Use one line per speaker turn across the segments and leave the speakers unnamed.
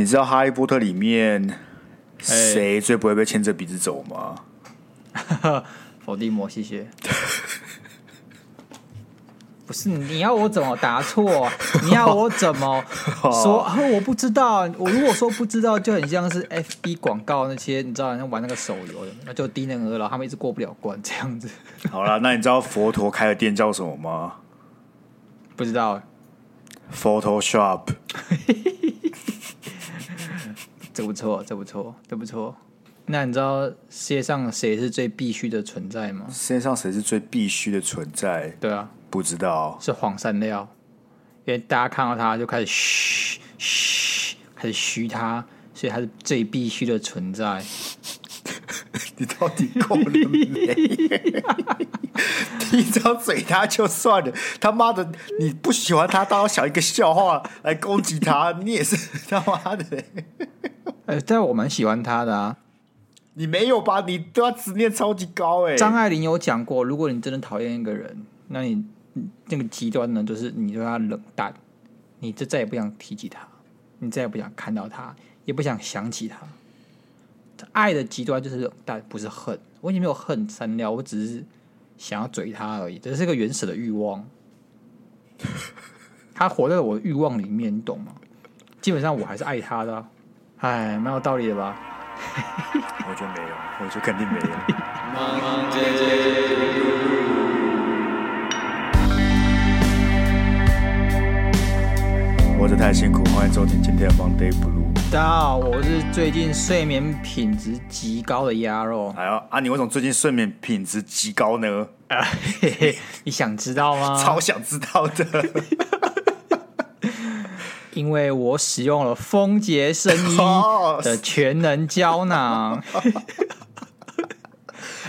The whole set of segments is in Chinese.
你知道《哈利波特》里面谁最不会被牵着鼻子走吗？
伏地魔，谢谢。不是你要我怎么答错？你要我怎么 说？啊、我不知道。我如果说不知道，就很像是 FB 广告那些，你知道，像玩那个手游的，那就低能儿了。他们一直过不了关，这样子。
好了，那你知道佛陀开的店叫什么吗？
不知道。
Photoshop。
这不错，这不错，这不错。那你知道世界上谁是最必须的存在吗？
世界上谁是最必须的存在？
对啊。
不知道
是黄山料，因为大家看到他就开始嘘嘘，开始嘘他，所以他是最必须的存在。
你到底够了没？一张嘴他就算了，他妈的你不喜欢他，当想一个笑话来攻击他，你也是他妈的。
哎，但我蛮喜欢他的啊。
你没有吧？你对他执念超级高哎。
张爱玲有讲过，如果你真的讨厌一个人，那你。那个极端呢，就是你对他冷淡，你就再也不想提起他，你再也不想看到他，也不想想起他。爱的极端就是但，不是恨。我已经没有恨删掉，我只是想要追他而已，这是一个原始的欲望。他活在我的欲望里面，你懂吗？基本上我还是爱他的啊。哎，蛮有道理的吧？
我觉得没有，我觉得肯定没有。活着太辛苦，欢迎收听今天的 Monday Blue。
大家好，我是最近睡眠品质极高的鸭肉。
哎呦，啊，你为什么最近睡眠品质极高呢？
啊、嘿嘿，你想知道吗？
超想知道的。
因为我使用了丰杰生医的全能胶囊。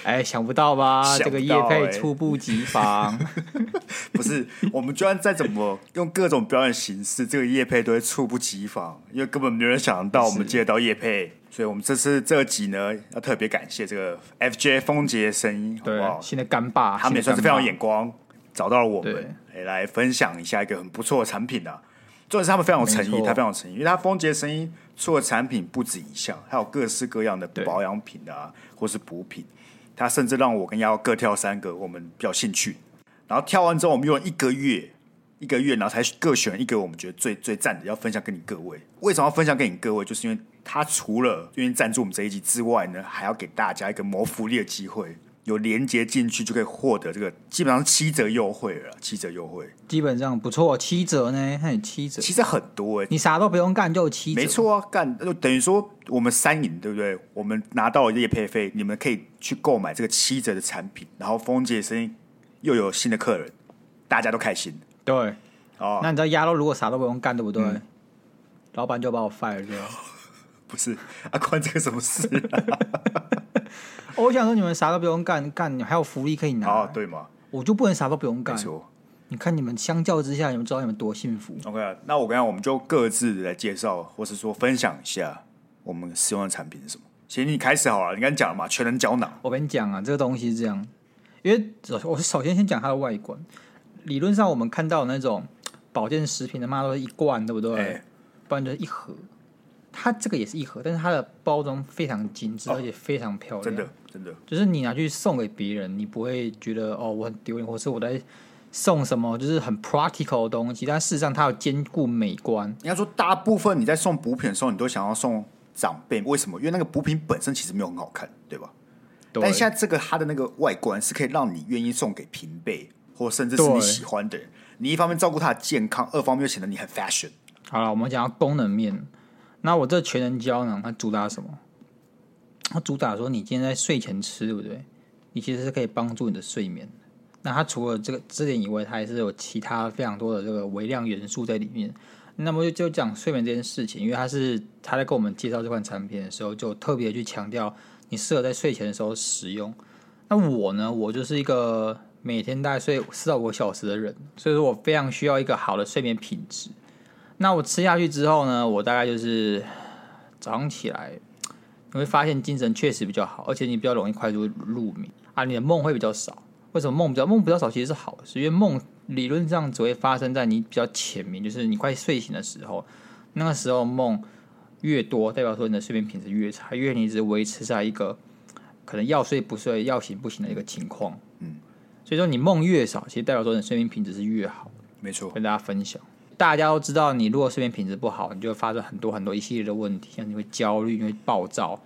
哎，想不到吧？欸、这个叶配猝不及防。
不是，我们就算再怎么用各种表演形式，这个叶配都会猝不及防，因为根本没有人想到我们接得到叶配。所以，我们这次这集呢，要特别感谢这个 FJ 风杰声音，好不好？
新的干爸，
他们也算是非常有眼光，找到了我们，来分享一下一个很不错的产品啊。重点是他们非常有诚意，他非常有诚意，因为他丰杰声音出的产品不止一项，还有各式各样的保养品啊，或是补品。他甚至让我跟丫丫各跳三个我们比较兴趣，然后跳完之后，我们用了一个月，一个月，然后才各选一个我们觉得最最赞的，要分享给你各位。为什么要分享给你各位？就是因为他除了愿意赞助我们这一集之外呢，还要给大家一个谋福利的机会。有连接进去就可以获得这个，基本上七折优惠了，七折优惠，
基本上不错。七折呢？还有七折，
其实很多哎、欸，
你啥都不用干就有七折，
没错啊，干就等于说我们三赢，对不对？我们拿到了业配费，你们可以去购买这个七折的产品，然后丰姐生意又有新的客人，大家都开心。
对，
哦，
那你知道鸭肉如果啥都不用干，对不对？嗯、老板就把我 fire 掉。
不是啊，关这个什么事、啊？
我想说，你们啥都不用干，干你还有福利可以拿，
啊，对吗？
我就不能啥都不用
干。
你看你们相较之下，你们知道你们多幸福。
OK，那我跟你讲，我们就各自来介绍，或是说分享一下我们使用的产品是什么。行你开始好了，你刚讲了嘛，全能胶囊。
我跟你讲啊，这个东西是这样，因为我首先先讲它的外观。理论上，我们看到的那种保健食品的嘛，都是一罐，对不对？欸、不然就是一盒。它这个也是一盒，但是它的包装非常精致，哦、而且非常漂亮。
真的，真的，
就是你拿去送给别人，你不会觉得哦，我很丢脸，或是我在送什么就是很 practical 的东西。但事实上，它要兼顾美观。
应该说，大部分你在送补品的时候，你都想要送长辈，为什么？因为那个补品本身其实没有很好看，对吧？对。但现在这个它的那个外观是可以让你愿意送给平辈，或甚至是你喜欢的人。你一方面照顾他的健康，二方面又显得你很 fashion。
好了，我们讲到功能面。那我这全能胶囊它主打什么？它主打说你今天在睡前吃，对不对？你其实是可以帮助你的睡眠。那它除了这个这点以外，它还是有其他非常多的这个微量元素在里面。那么就就讲睡眠这件事情，因为它是他在跟我们介绍这款产品的时候，就特别去强调你适合在睡前的时候使用。那我呢，我就是一个每天大概睡四到五个小时的人，所以说我非常需要一个好的睡眠品质。那我吃下去之后呢，我大概就是早上起来，你会发现精神确实比较好，而且你比较容易快速入眠啊，你的梦会比较少。为什么梦比较梦比较少？其实是好的，是因为梦理论上只会发生在你比较浅眠，就是你快睡醒的时候，那个时候梦越多，代表说你的睡眠品质越差，因为你一直维持在一个可能要睡不睡、要醒不醒的一个情况。嗯，所以说你梦越少，其实代表说你的睡眠品质是越好。
没错，
跟大家分享，大家都知道，你如果睡眠品质不好，你就会发生很多很多一系列的问题，像你会焦虑，你会暴躁。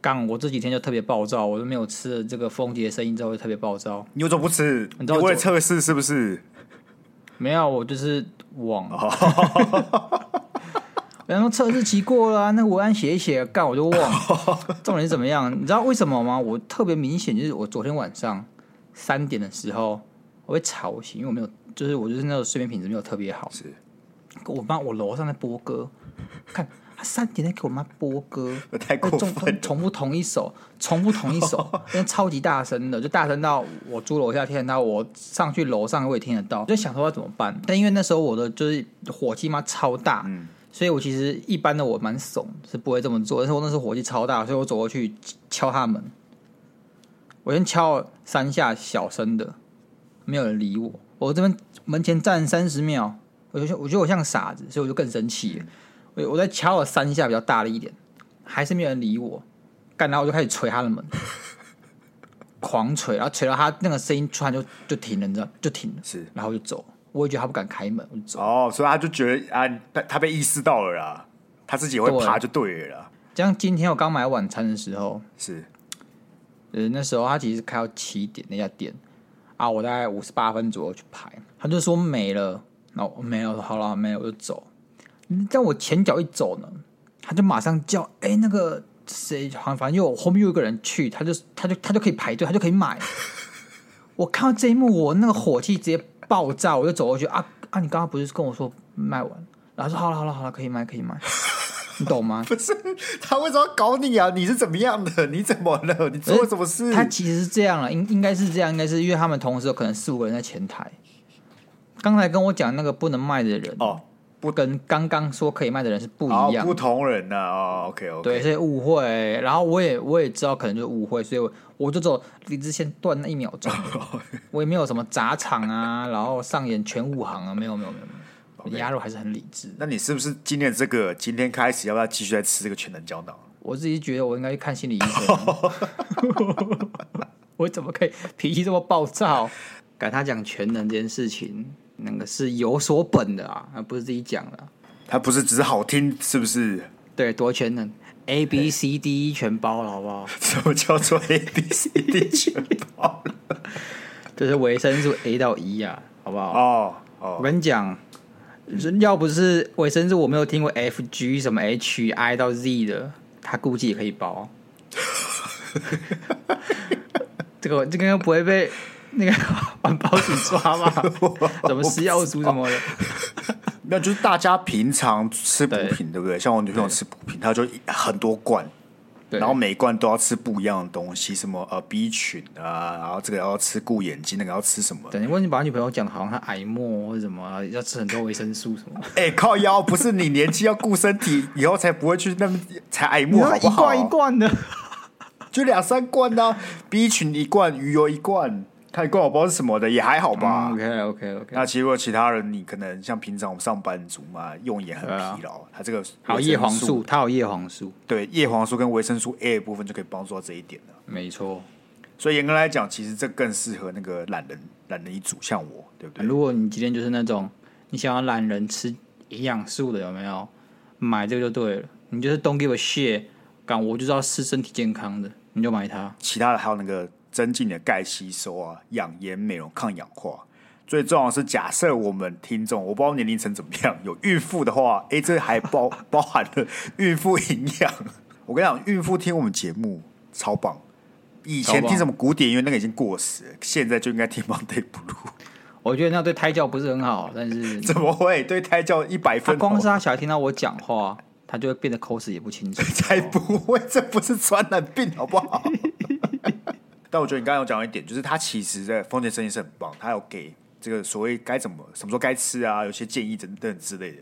刚我这几天就特别暴躁，我都没有吃了这个丰杰生饮之后就特别暴躁。
你为什么不吃？你为了测试是不是？
没有，我就是忘了。然后测试期过了，啊，那个文案写一写，干我就忘了。重点是怎么样？你知道为什么吗？我特别明显，就是我昨天晚上三点的时候我被吵醒，因为我没有，就是我就是那种睡眠品质没有特别好。
是，
我妈我楼上在播歌，看。他三点在给我妈播歌，
太过分了，
重复同一首，重复同一首，因为超级大声的，就大声到我住楼下听得到，我上去楼上我也听得到，就想说要怎么办？但因为那时候我的就是火气嘛超大，嗯，所以我其实一般的我蛮怂，是不会这么做。但是我那时候火气超大，所以我走过去敲他门，我先敲了三下小声的，没有人理我。我这边门前站三十秒，我就我觉得我像傻子，所以我就更生气我。我在敲了三下，比较大力一点，还是没有人理我。干，然后我就开始捶他的门，狂捶，然后捶到他那个声音突然就就停了，你知道，就停了。
是，
然后就走。我也觉得他不敢开门，我就走。
哦，所以他就觉得啊，他他被意识到了啦，他自己会爬就对了啦。
像今天我刚买晚餐的时候，
是，
呃，那时候他其实开到七点那家店啊，我大概五十八分左右去排，他就说没了，然后没有，好了，没有，我就走。但我前脚一走呢，他就马上叫：“哎、欸，那个谁，好像反正又后面又有一个人去，他就他就他就可以排队，他就可以买。”我看到这一幕，我那个火气直接爆炸，我就走过去啊啊！你刚刚不是跟我说卖完？然后说：“好了好了好了，可以卖可以卖。”你懂吗？
不是他为什么要搞你啊？你是怎么样的？你怎么了？你做了什么事？
他其实是这样了，应应该是这样，应该是因为他们同时有可能四五个人在前台。刚才跟我讲那个不能卖的人
哦。
不跟刚刚说可以卖的人是不一样，
不同人呐啊。OK OK，
对，所以误会。然后我也我也知道可能就是误会，所以我我就走理智线断那一秒钟，我也没有什么砸场啊，然后上演全武行啊，没有没有没有没有，鸭肉还是很理智。
那你是不是今天这个今天开始要不要继续再吃这个全能胶囊？
我自己觉得我应该去看心理医生。我怎么可以脾气这么暴躁？跟他讲全能这件事情。那个是有所本的啊，而不是自己讲的。
他不是只是好听，是不是？
对，多全能，A B C D 全包了，好不好？
什么叫做 A B C D 全包了？
就是维生素 A 到 E 啊，好不好？
哦哦，
我跟你讲，要不是维生素，我没有听过 F G 什么 H I 到 Z 的，他估计也可以包。这个这个又不会被。那个 环保署抓吗？什么食药署什么的？
没有，就是大家平常吃补品，对，不对？像我女朋友吃补品，她就很多罐，然后每一罐都要吃不一样的东西，什么呃 B 群啊，然后这个要吃顾眼睛，那个要吃什么？
等，你问你把女朋友讲，好像她癌末或者什么，要吃很多维生素什么？
哎、欸，靠腰，不是你年纪要顾身体，以后才不会去那么才癌末，好不好？
一罐一罐的，
就两三罐呢、啊、，B 群一罐，鱼油一罐。他一罐我不知道是什么的，也还好吧。
嗯、OK OK OK。
那其实如果其他人，你可能像平常我们上班族嘛，用眼很疲劳，他、啊、这个
好叶黄素，它有叶黄素，
对叶黄素跟维生素 A 的部分就可以帮助到这一点了。
没错。
所以严格来讲，其实这更适合那个懒人懒人一族，像我，对不对？
如果你今天就是那种你想要懒人吃营养素的，有没有买这个就对了。你就是 Don't give a shit，干我就是要吃身体健康的，你就买它。
其他的还有那个。增进你的钙吸收啊，养颜美容、抗氧化。最重要的是，假设我们听众，我不知道年龄层怎么样，有孕妇的话，哎、欸，这还包 包含了孕妇营养。我跟你讲，孕妇听我们节目超棒。以前听什么古典音乐，那个已经过时了，现在就应该听 Monday Blue。
我觉得那对胎教不是很好，但是
怎么会对胎教一百分？
光是他小孩听到我讲话，他就会变得口齿也不清楚。
才不会，这不是传染病，好不好？但我觉得你刚刚有讲到一点，就是他其实在丰杰生意是很棒，他有给这个所谓该怎么什么时候该吃啊，有些建议等等之类的，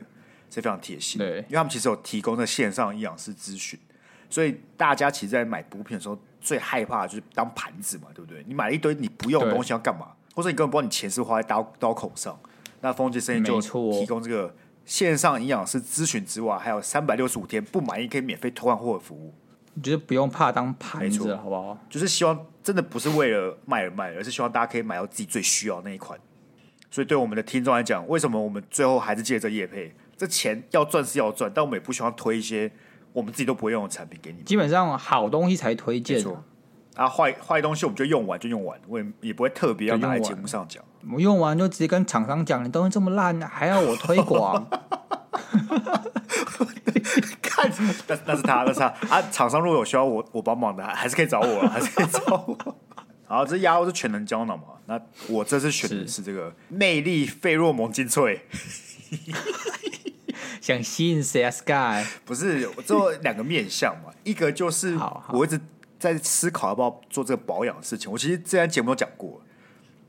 是非常贴心。
对，
因为他们其实有提供的线上营养师咨询，所以大家其实，在买补品的时候，最害怕的就是当盘子嘛，对不对？你买了一堆你不用的东西要干嘛？或者你根本不知道你钱是花在刀刀口上，那丰杰生意就提供这个线上营养师咨询之外，还有三百六十五天不满意可以免费退换货的服务。
你觉得不用怕当盘子，好不好？
就是希望真的不是为了卖而卖，而是希望大家可以买到自己最需要的那一款。所以对我们的听众来讲，为什么我们最后还是借着叶配？这钱要赚是要赚，但我们也不希望推一些我们自己都不会用的产品给你。
基本上好东西才推荐。
啊，坏坏东西我们就用完就用完，我也也不会特别要拿在节目上讲。
我用完就直接跟厂商讲，你东西这么烂，还要我推广？
看，那那是他，那是他啊！厂商如果有需要我我帮忙的，还是可以找我，还是可以找我。好，这鸭肉是全能胶囊嘛？那我这次选的是这个魅力费洛蒙精粹。
想吸引谁啊？Sky
不是，我做两个面向嘛，一个就是我一直。在思考要不要做这个保养的事情，我其实之前节目都讲过，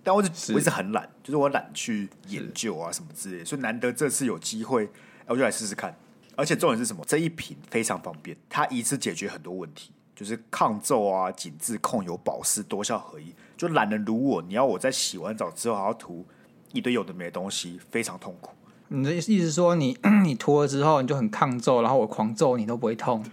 但我一直我一直很懒，就是我懒去研究啊什么之类的，所以难得这次有机会，我就来试试看。而且重点是什么？这一瓶非常方便，它一次解决很多问题，就是抗皱啊、紧致、控油、保湿，多效合一。就懒人如我，你要我在洗完澡之后还要涂一堆有的没的东西，非常痛苦。
你的意思说你 你涂了之后你就很抗皱，然后我狂皱你都不会痛？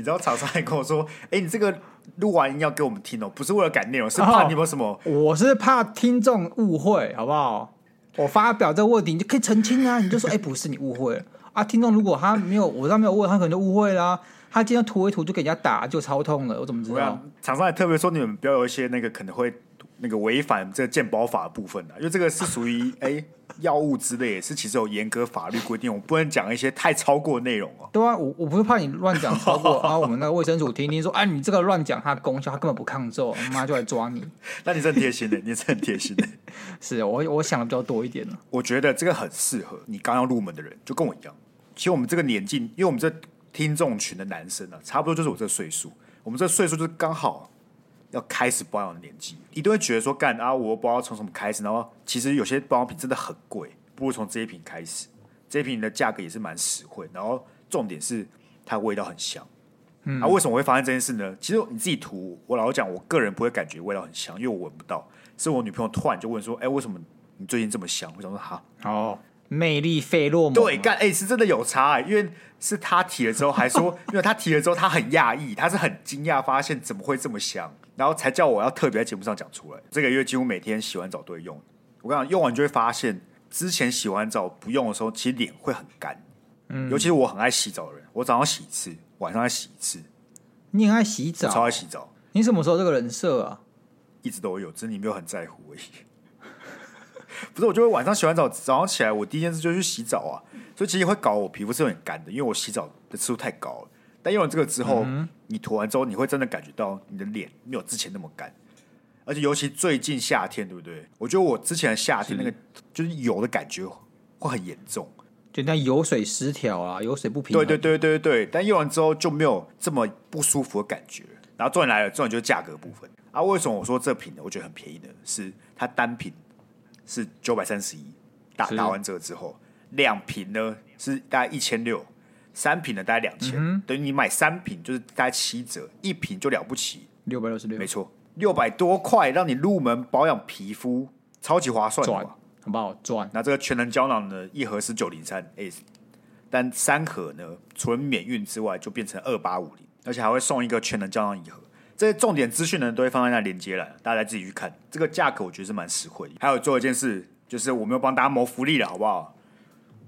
你知道厂商还跟我说：“哎、欸，你这个录完音要给我们听哦，不是为了改内容，是怕你有什么？
我是怕听众误会，好不好？我发表这个问题，你就可以澄清啊！你就说：哎、欸，不是你误会了啊！听众如果他没有，我上没有问，他可能就误会啦。他今天涂一涂就给人家打，就超痛了，我怎么知道？
厂商还特别说，你们不要有一些那个可能会。”那个违反这个健保法的部分的，因为这个是属于 哎药物之类，是其实有严格法律规定，我不能讲一些太超过的内容哦。
对啊，我我不是怕你乱讲超过，然后我们那个卫生署听听说，哎，你这个乱讲它的功效，它根本不抗皱，我妈就来抓你。
那你是很贴心的，你是很贴心的。
是我我想的比较多一点呢。
我觉得这个很适合你刚要入门的人，就跟我一样。其实我们这个年纪，因为我们这听众群的男生啊，差不多就是我这个岁数，我们这个岁数就是刚好。要开始保养的年纪，你都会觉得说干啊，我不知道从什么开始。然后其实有些保养品真的很贵，不如从这一瓶开始。这一瓶的价格也是蛮实惠，然后重点是它味道很香。嗯，啊，为什么我会发现这件事呢？其实你自己涂，我老实讲，我个人不会感觉味道很香，因为我闻不到。是我女朋友突然就问说：“哎、欸，为什么你最近这么香？”我想说：“哈，
哦，魅力费洛蒙。”
对，干，哎、欸，是真的有差、欸，因为是他提了之后还说，因为他提了之后他很讶异，他是很惊讶发现怎么会这么香。然后才叫我要特别在节目上讲出来。这个月几乎每天洗完澡都会用。我跟你讲，用完就会发现，之前洗完澡不用的时候，其实脸会很干。嗯，尤其是我很爱洗澡的人，我早上洗一次，晚上再洗一次。
你很爱洗澡？
超爱洗澡。
你什么时候这个人设啊？
一直都有，只是你没有很在乎而已。不是，我就会晚上洗完澡，早上起来我第一件事就去洗澡啊。所以其实会搞我皮肤是有点干的，因为我洗澡的次数太高了。但用了这个之后，嗯、你涂完之后，你会真的感觉到你的脸没有之前那么干，而且尤其最近夏天，对不对？我觉得我之前的夏天那个就是油的感觉会很严重，
就那油水失调啊，油水不平衡。
对对对对对，但用完之后就没有这么不舒服的感觉。然后重点来了，重点就是价格部分啊。为什么我说这瓶呢？我觉得很便宜呢，是它单瓶是九百三十一，打打完折之后，两瓶呢是大概一千六。三瓶呢，大概两千，嗯，等于你买三瓶就是大概七折，一瓶就了不起，
六百六十六，
没错，六百多块让你入门保养皮肤，超级划算的，
好不好？赚。
那这个全能胶囊呢，一盒是九零三 S，但三盒呢，除了免运之外，就变成二八五零，而且还会送一个全能胶囊一盒。这些重点资讯呢，都会放在那连接了，大家自己去看。这个价格我觉得是蛮实惠。还有做一件事，就是我们要帮大家谋福利了，好不好？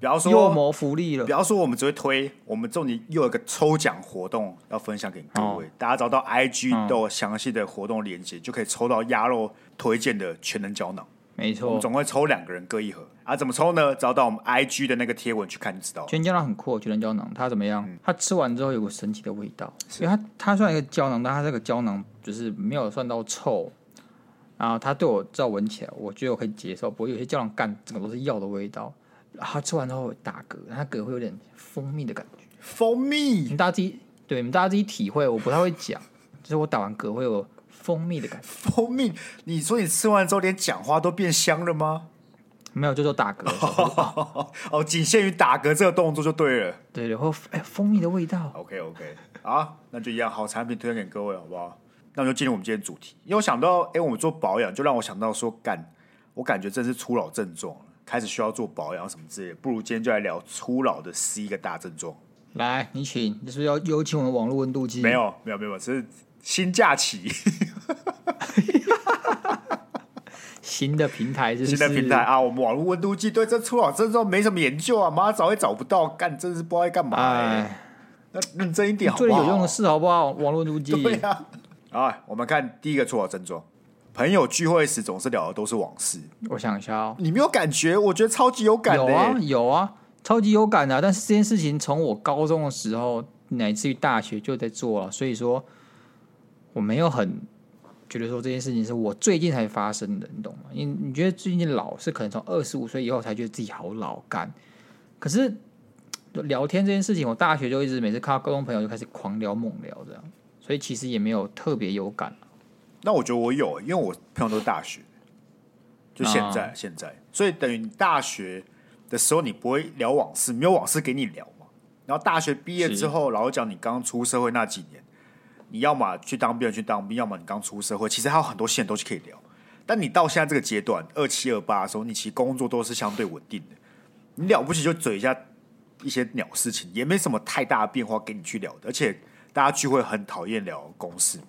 不要说，
又谋福利了。
不要说，我们只会推，我们重点又有一个抽奖活动要分享给各位。哦、大家找到 IG 都有详细的活动链接，嗯、就可以抽到鸭肉推荐的全能胶囊。
没错，
我们总会抽两个人各一盒。啊，怎么抽呢？找到我们 IG 的那个贴文去看就知道。
全胶囊很酷，全能胶囊它怎么样？嗯、它吃完之后有个神奇的味道。因为它它算一个胶囊，但它这个胶囊就是没有算到臭。然后它对我照闻起来，我觉得我可以接受。不过有些胶囊干，整个都是药的味道。它吃完之后会打嗝，它嗝会有点蜂蜜的感觉。
蜂蜜，
你们大家自己对，你们大家自己体会。我不太会讲，就是我打完嗝会有蜂蜜的感觉。
蜂蜜，你说你吃完之后连讲话都变香了吗？
没有，就说打嗝。
哦，仅限于打嗝这个动作就对了。
对，然后哎，蜂蜜的味道。
OK OK，啊，那就一样，好产品推荐给各位，好不好？那我就进入我们今天主题。因为我想到，哎，我们做保养，就让我想到说，干，我感觉真是初老症状，开始需要做保养什么之类的。不如今天就来聊初老的十一个大症状。
来，你请，你是不是要有请我们网络温度计？
没有，没有，没有，这是新假期。
新的平台是，是
新的平台啊！我们网络温度计对这初老症状没什么研究啊，妈找也找不到，干真是不知道在干嘛、欸。那认真一点好不好，
最有用的事好不好？网络温度计。
对啊。啊，我们看第一个初老症状，朋友聚会时总是聊的都是往事。
我想一下哦，
你没有感觉？我觉得超级有感的、欸。
有啊，有啊，超级有感的、啊。但是这件事情从我高中的时候乃至于大学就在做了，所以说我没有很。觉得说这件事情是我最近才发生的，你懂吗？你你觉得最近老是可能从二十五岁以后才觉得自己好老干，可是聊天这件事情，我大学就一直每次看到高中朋友就开始狂聊猛聊这样，所以其实也没有特别有感。
那我觉得我有，因为我朋友都是大学，就现在、啊、现在，所以等于你大学的时候你不会聊往事，没有往事给你聊嘛。然后大学毕业之后，老实讲你刚出社会那几年。你要么去当兵，去当兵；要么你刚出社会，其实还有很多线都是可以聊。但你到现在这个阶段，二七二八的时候，你其实工作都是相对稳定的。你了不起就嘴一下一些鸟事情，也没什么太大的变化给你去聊的。而且大家聚会很讨厌聊公事嘛，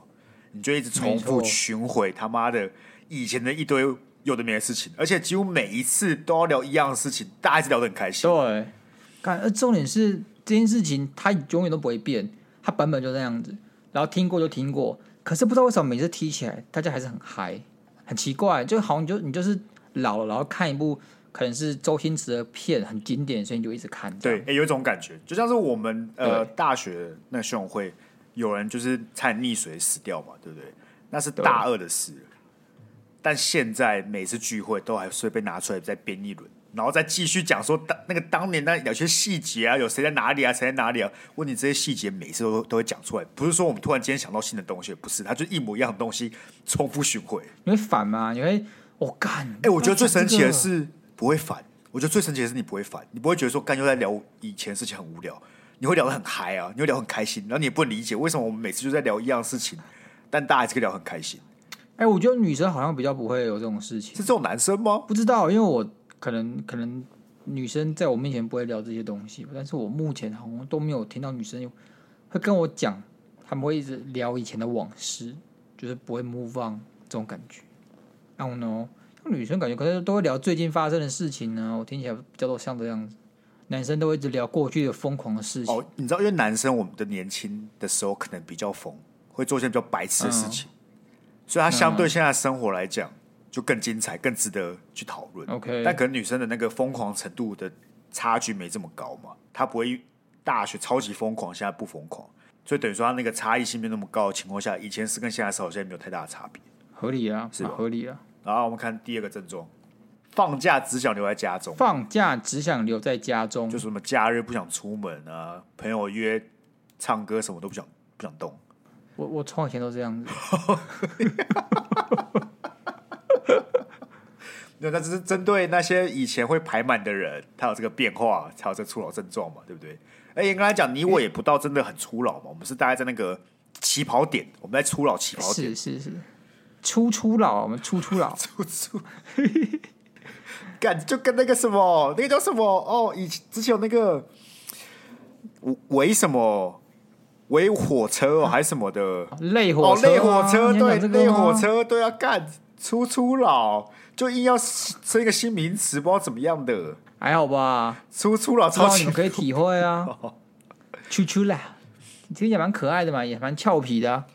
你就一直重复巡回他妈的以前的一堆有的没的事情，而且几乎每一次都要聊一样的事情，大家一直聊得很开心。
对，看，而重点是这件事情它永远都不会变，它版本就这样子。然后听过就听过，可是不知道为什么每次提起来，大家还是很嗨，很奇怪，就好像你就你就是老了，然后看一部可能是周星驰的片，很经典，所以你就一直看。
对，有一种感觉，就像是我们呃大学那个学友会，有人就是差点溺水死掉嘛，对不对？那是大二的事，但现在每次聚会都还是会被拿出来再编一轮。然后再继续讲说当那个当年那有些细节啊，有谁在哪里啊，谁在哪里啊？问你这些细节，每次都都会讲出来，不是说我们突然间想到新的东西，不是，它就一模一样的东西重复循环。
你会烦吗？你会我干？哎、
欸，我觉得最神奇的是不会烦。我觉得最神奇的是你不会烦，你不会觉得说干又在聊以前事情很无聊，你会聊得很嗨啊，你会聊很开心，然后你也不能理解为什么我们每次就在聊一样事情，但大家还是可以聊很开心。
哎、欸，我觉得女生好像比较不会有这种事情，
是这种男生吗？
不知道，因为我。可能可能女生在我面前不会聊这些东西，但是我目前好像都没有听到女生会跟我讲，他们会一直聊以前的往事，就是不会 move on 这种感觉。I don't know，女生感觉可能都会聊最近发生的事情呢，我听起来比较多像这样子。男生都会一直聊过去的疯狂的事情。
哦，你知道，因为男生我们的年轻的时候可能比较疯，会做一些比较白痴的事情，嗯、所以他相对现在生活来讲。就更精彩，更值得去讨论。
OK，
但可能女生的那个疯狂程度的差距没这么高嘛？她不会大学超级疯狂，现在不疯狂，所以等于说她那个差异性没那么高的情况下，以前是跟现在是好像没有太大的差别。
合理啊，是？合理啊。
然后我们看第二个症状：放假只想留在家中。
放假只想留在家中，
就是什么假日不想出门啊，朋友约唱歌什么都不想不想动。
我我从以前都这样子。
那那只是针对那些以前会排满的人，他有这个变化，才有这个初老症状嘛，对不对？哎，严格来讲，你我也不到真的很初老嘛，我们是大概在那个起跑点，我们在初老起跑点，
是是是，初初老，我们初初老，
初初，干就跟那个什么，那个叫什么哦，以前之前有那个围什么围火车哦，还是什么的
类火车，
类火车，对，类火车，对啊，干初初老。就硬要生一个新名词，不知道怎么样的，
还好吧？
初初老超级
可以体会啊，初初老，听起来蛮可爱的嘛，也蛮俏皮的，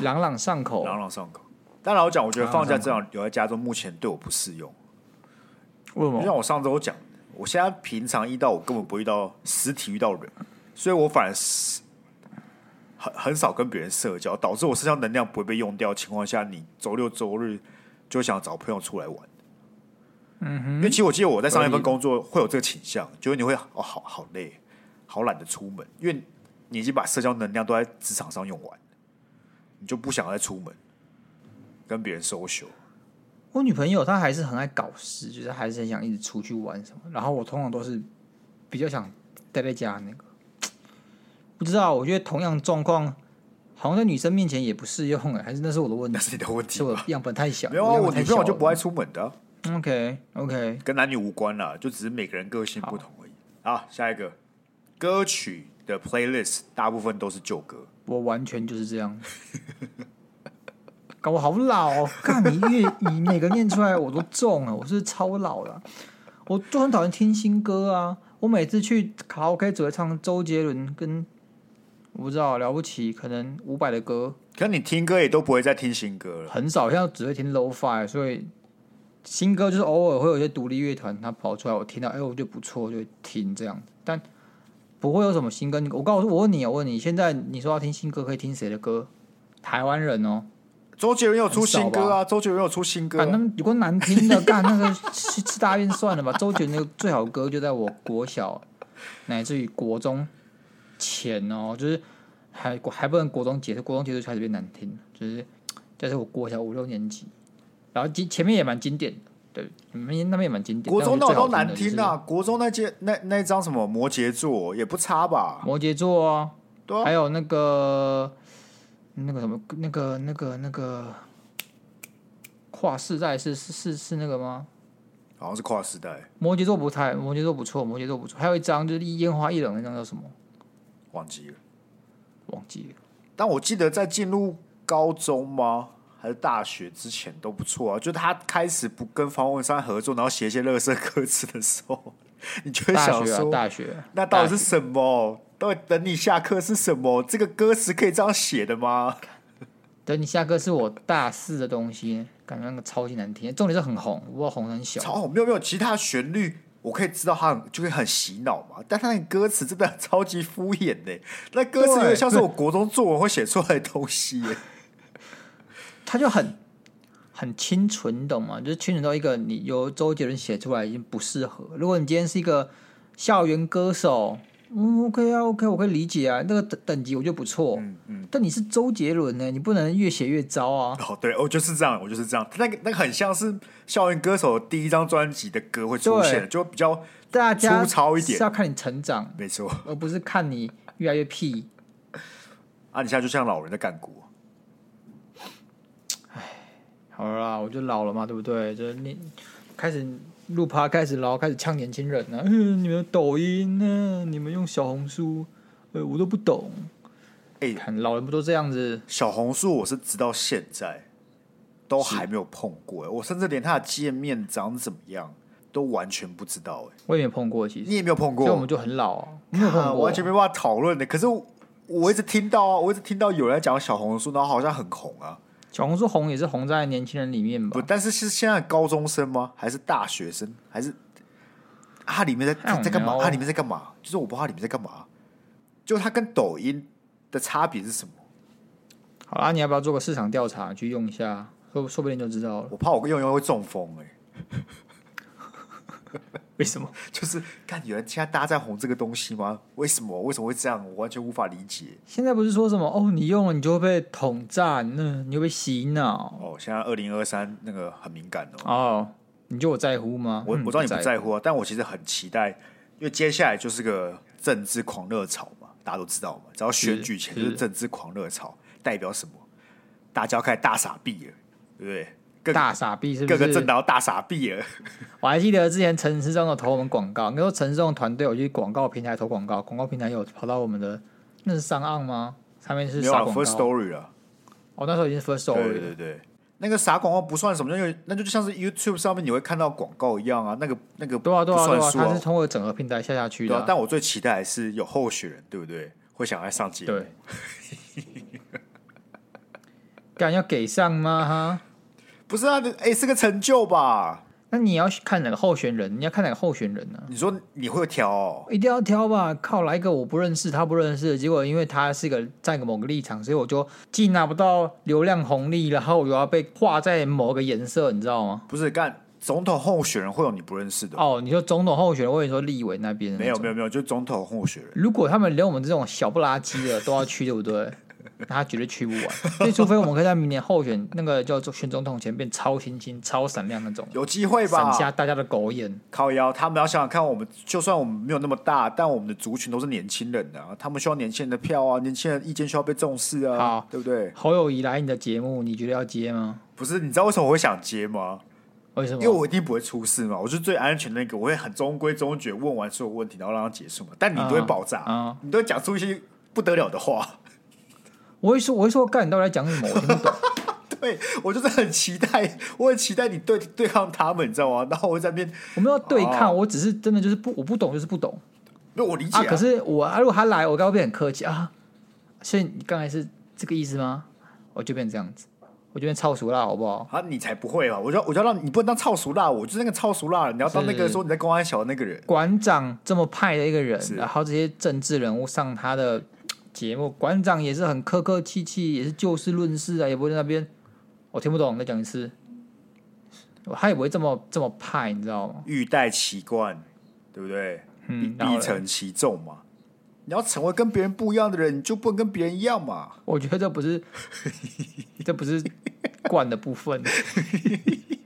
朗朗上口，
朗朗上口。但老实讲，我觉得放假这样留在家中，目前对我不适用。
为什么？
就像我上周讲，我现在平常一到我根本不会遇到实体遇到人，所以我反而是很很少跟别人社交，导致我身上能量不会被用掉的情况下，你周六周日。就想找朋友出来玩，
嗯哼，
因为其实我记得我在上一份工作会有这个倾向，就是你会哦，好好累，好懒得出门，因为你已经把社交能量都在职场上用完，你就不想再出门跟别人 social。
我女朋友她还是很爱搞事，就是还是很想一直出去玩什么，然后我通常都是比较想待在家那个，不知道，我觉得同样状况。好像在女生面前也不适用哎，还是那是我的问题？
那是你的问题，
是我样本太小。
没有啊，我女朋友就不爱出门的。
OK OK，
跟男女无关啦，就只是每个人个性不同而已。好，好，下一个歌曲的 playlist 大部分都是旧歌，
我完全就是这样。搞我好老哦！看你越你每个念出来我都中了，我是超老了。我就很讨厌听新歌啊！我每次去卡拉 OK 只会唱周杰伦跟我不知道了不起，可能五百的歌。
可你听歌也都不会再听新歌了，
很少，现在只会听 low fi，所以新歌就是偶尔会有一些独立乐团他跑出来，我听到哎，我觉得不错，就会听这样。但不会有什么新歌。我告诉我问你，我问你，现在你说要听新歌，可以听谁的歌？台湾人哦。
周杰伦有出新歌啊！周杰伦有出新歌，啊，
反正有个难听的，干那个去吃大便算了吧。周杰伦那个最好歌就在我国小，乃至于国中前哦，就是还还不能国中结束，国中结束开始变难听，就是但是我国小五六年级，然后前前面也蛮经典的，对，那边那边也蛮经典。
国中那都难听啊！国中那届那那张什么摩羯座也不差吧？
摩羯座啊，对啊，还有那个。那个什么，那个、那个、那个跨世代是是是是那个吗？
好像是跨时代。
摩羯座不太，摩羯座不错，摩羯座不错。还有一张就是烟花易冷那张叫什么？
忘记了，
忘记了。
但我记得在进入高中吗？还是大学之前都不错啊。就他开始不跟方文山合作，然后写一些垃圾歌词的时候，你就会想说，
大学
那到底是什么？都等你下课是什么？这个歌词可以这样写的吗？
等你下课是我大四的东西，感觉那个超级难听。重点是很红，我红很小。
超红没有没有，其他旋律我可以知道他很就会很洗脑嘛。但他那个歌词真的超级敷衍的，那歌词有点像是我国中作文会写出来的东西耶。
他就很很清纯，你懂吗？就是清纯到一个你由周杰伦写出来已经不适合。如果你今天是一个校园歌手。嗯，OK 啊，OK，我可以理解啊，那个等等级我觉得不错。嗯嗯，但你是周杰伦呢，你不能越写越糟啊。
哦，对，我就是这样，我就是这样。那个那个很像是校园歌手第一张专辑的歌会出现，就会比较大家粗糙一点，
是要看你成长，
没错，
而不是看你越来越屁。
啊，你现在就像老人在干股。
哎，好了啦，我就老了嘛，对不对？就是你开始。录趴开始，然后开始呛年轻人呢、啊。你们抖音呢、啊？你们用小红书？呃，我都不懂。哎、欸，老人不都这样子？
小红书我是直到现在都还没有碰过，我甚至连它的界面长怎么样都完全不知道。哎，
我也没碰过，其实
你也没有碰过，
所以我们就很老啊，没有碰过，
完全没办法讨论的。可是我，我一直听到啊，我一直听到有人讲小红书，然后好像很红啊。
小红书红也是红在年轻人里面吧？
不，但是是现在高中生吗？还是大学生？还是它里面在在干嘛？它里面在干嘛？就是我不知道它里面在干嘛。就它跟抖音的差别是什么？
好啦，你要不要做个市场调查去用一下？说说不定就知道了。
我怕我用用会中风哎、欸。
为什么？
就是看有人现在大家在红这个东西吗？为什么？为什么会这样？我完全无法理解。
现在不是说什么哦，你用了你就会被统战，那你就被洗脑
哦。现在二零二三那个很敏感哦。
哦，你觉得我在乎吗？
我我知道你不在乎啊，但我其实很期待，因为接下来就是个政治狂热潮嘛，大家都知道嘛，只要选举前就是政治狂热潮，代表什么？大家要开始大傻逼了，对不对？
大傻逼是不是？
各个政党大傻逼了。
我还记得之前陈世忠有投我们广告，那时候陈世忠团队有去广告平台投广告，广告平台有跑到我们的，那是上岸吗？上面是撒广告。
First Story 了。
哦，那时候已经是 First Story 了。
对对对，那个撒广告不算什么，因为那就像是 YouTube 上面你会看到广告一样啊。那个那个
对啊对啊对啊，它是通过整合平台下下去的。
但我最期待的是有候选人，对不对？会想来上节目。
对。敢要给上吗？哈。
不是啊，哎、欸，是个成就吧？
那你要看哪个候选人？你要看哪个候选人呢、啊？
你说你会挑、哦？
一定要挑吧？靠，来一个我不认识，他不认识，结果因为他是一个站个某个立场，所以我就既拿不到流量红利，然后我又要被画在某个颜色，你知道吗？
不是，干总统候选人会有你不认识的
哦？你说总统候选人，或者说立委那边？
没有没有没有，就总统候选人。
如果他们连我们这种小不拉几的都要去，对不对？他绝对去不完，所以除非我们可以在明年候选那个叫做选总统前变超新星、超闪亮那种，
有机会吧？
闪瞎大家的狗眼。
靠腰，他们要想想看，我们就算我们没有那么大，但我们的族群都是年轻人的、啊，他们需要年轻人的票啊，年轻人意见需要被重视啊，
好，
对不对？
侯友谊来你的节目，你觉得要接吗？
不是，你知道为什么我会想接吗？
为什么？
因为我一定不会出事嘛，我是最安全的那个，我会很中规中矩问完所有问题，然后让他结束嘛。但你都会爆炸，
嗯、
你都会讲出一些不得了的话。
我会说，我会说，干，你到底在讲什么？我听不懂。
对，我就是很期待，我很期待你对对抗他们，你知道吗？然后我在那边，
我没有对抗，
哦、
我只是真的就是不，我不懂就是不懂。
那我理解啊，
啊可是我啊，如果他来，我刚刚变很客气啊。所以你刚才是这个意思吗？我就变这样子，我就变超熟辣，好不好？
啊，你才不会吧？我就我就要让你不能当超熟辣，我就是那个超熟辣，你要当那个说你在公安小的那个人。
馆长这么派的一个人，
是
然后这些政治人物上他的节目，馆长也是很客客气气，也是就事论事啊，也不会在那边。我听不懂，再讲一次。他也不会这么这么派，你知道吗？
欲戴其冠，对不对？
嗯，
必承其重嘛。你要成为跟别人不一样的人，你就不能跟别人一样嘛。
我觉得这不是，这不是冠的部分。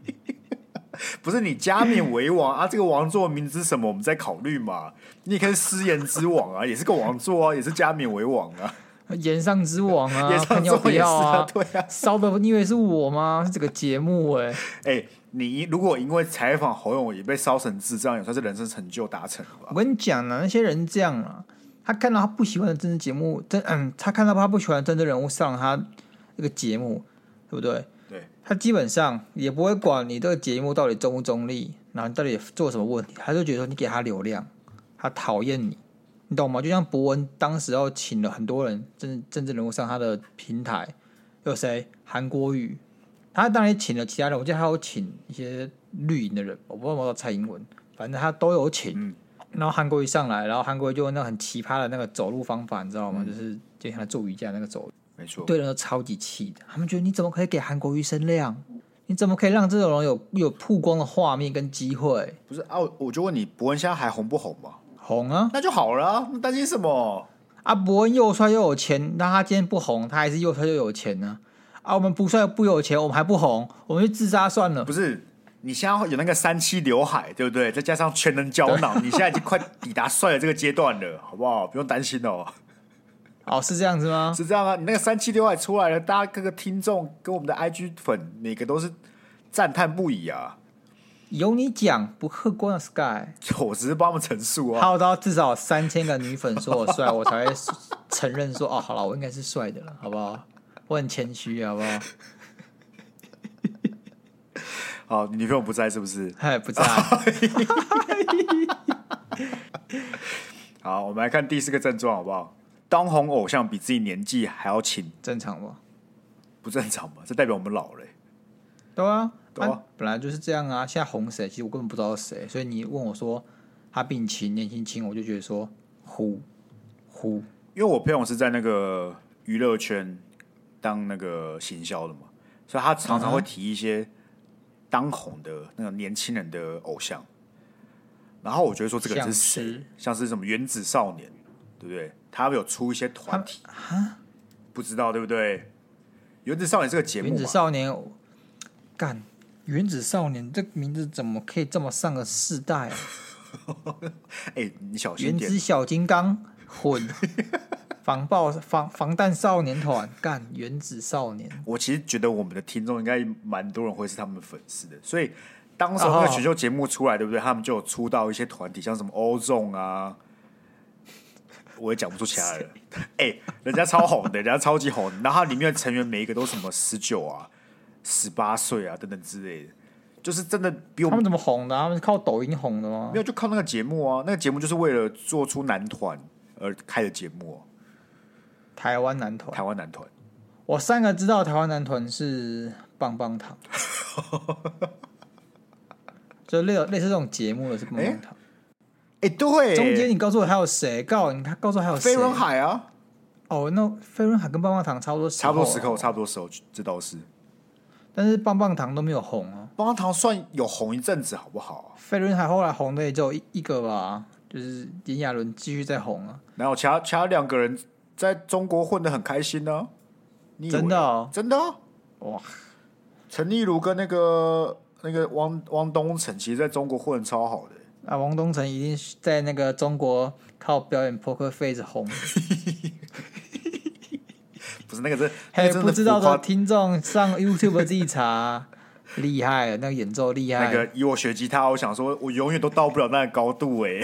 不是你加冕为王啊？这个王座名字是什么？我们在考虑嘛。你也可以是诗言之王啊，也是个王座啊，也是加冕为王啊。
言上之王啊，
炎上之王也是啊，对啊，
烧的你以为是我吗？是这个节目哎、欸，
哎、欸，你如果因为采访侯勇也被烧成智障，也算是人生成就达成了吧？
我跟你讲啊，那些人这样啊，他看到他不喜欢的政治节目，真嗯，他看到他不喜欢的政治人物上他那个节目，对不对？
对，
他基本上也不会管你这个节目到底中不中立，然后你到底做什么问题，他就觉得说你给他流量，他讨厌你。你懂吗？就像博文当时要请了很多人政政治人物上他的平台，有谁？韩国瑜，他当然也请了其他人，我记得他有请一些绿营的人，我不知道有没有蔡英文，反正他都有请。
嗯、
然后韩国瑜上来，然后韩国瑜就用那很奇葩的那个走路方法，你知道吗？
嗯、
就是就像他做瑜伽那个走路，
没错，
对人都超级气的。他们觉得你怎么可以给韩国瑜声量？你怎么可以让这种人有有曝光的画面跟机会？
不是啊，我就问你，伯恩现在还红不红吗？
红啊，
那就好了啊，担心什么？
啊，伯恩又帅又有钱，那他今天不红，他还是又帅又有钱呢？啊，我们不帅不有钱，我们还不红，我们就自杀算了。
不是，你现在有那个三七刘海，对不对？再加上全能胶囊，对 你现在已经快抵达帅的这个阶段了，好不好？不用担心哦。
哦，是这样子吗？
是这样啊，你那个三七刘海出来了，大家各个听众跟我们的 IG 粉，每个都是赞叹不已啊。
有你讲不客观的 Sky，
我只是帮我们陈述啊。
好到至少三千个女粉说我帅，我才会承认说 哦，好了，我应该是帅的了，好不好？我很谦虚，好不好？
好，你女朋友不在是不是？
哎，不在。
好，我们来看第四个症状，好不好？当红偶像比自己年纪还要轻，
正常吗？
不正常吧？这代表我们老了、欸。
对啊。
对
啊、本来就是这样啊！现在红谁，其实我根本不知道是谁，所以你问我说他比你轻，年轻轻，我就觉得说呼呼，
因为我朋友是在那个娱乐圈当那个行销的嘛，所以他常常会提一些当红的那个年轻人的偶像，然后我觉得说这个人是谁？像是什么原子少年，对不对？他有出一些团体啊？不知道对不对？原子少年这个节目，
原子少年干。原子少年这个名字怎么可以这么上个世代啊？
哎、欸，你小心点！
原子小金刚混 防爆防防弹少年团干原子少年。
我其实觉得我们的听众应该蛮多人会是他们的粉丝的，所以当时那个选秀节目出来，对不对？他们就有出道一些团体，像什么欧众啊，我也讲不出其他人。哎、欸，人家超红的，人家超级红的，然后他里面的成员每一个都什么十九啊。十八岁啊，等等之类的，就是真的比我们。
他们怎么红的？他们是靠抖音红的吗？
没有，就靠那个节目啊。那个节目就是为了做出男团而开的节目。
台湾男团，
台湾男团。
我三个知道台湾男团是棒棒糖，就类类似这种节目的是棒棒糖。
哎、对。
中间你告诉我还有谁？告诉你，他告诉我还有谁？
飞轮海啊。
哦，那飞轮海跟棒棒糖差不多，
差不多时候，差不多时候，这倒是。
但是棒棒糖都没有红啊！
棒棒糖算有红一阵子，好不好？
飞轮海后来红的也就一一个吧，就是炎亚纶继续在红啊。
然后其他其他两个人在中国混的很开心呢、啊。
真的、哦？
真的、啊？
哇！
陈立如跟那个那个汪汪东城，其实在中国混的超好的。
啊，王东城一定在那个中国靠表演 Poker Face 红。
不是那个是，
还有，不知道的听众上 YouTube 自己查，厉害，那个演奏厉害。
那个以我学吉他，我想说，我永远都到不了那个高度哎。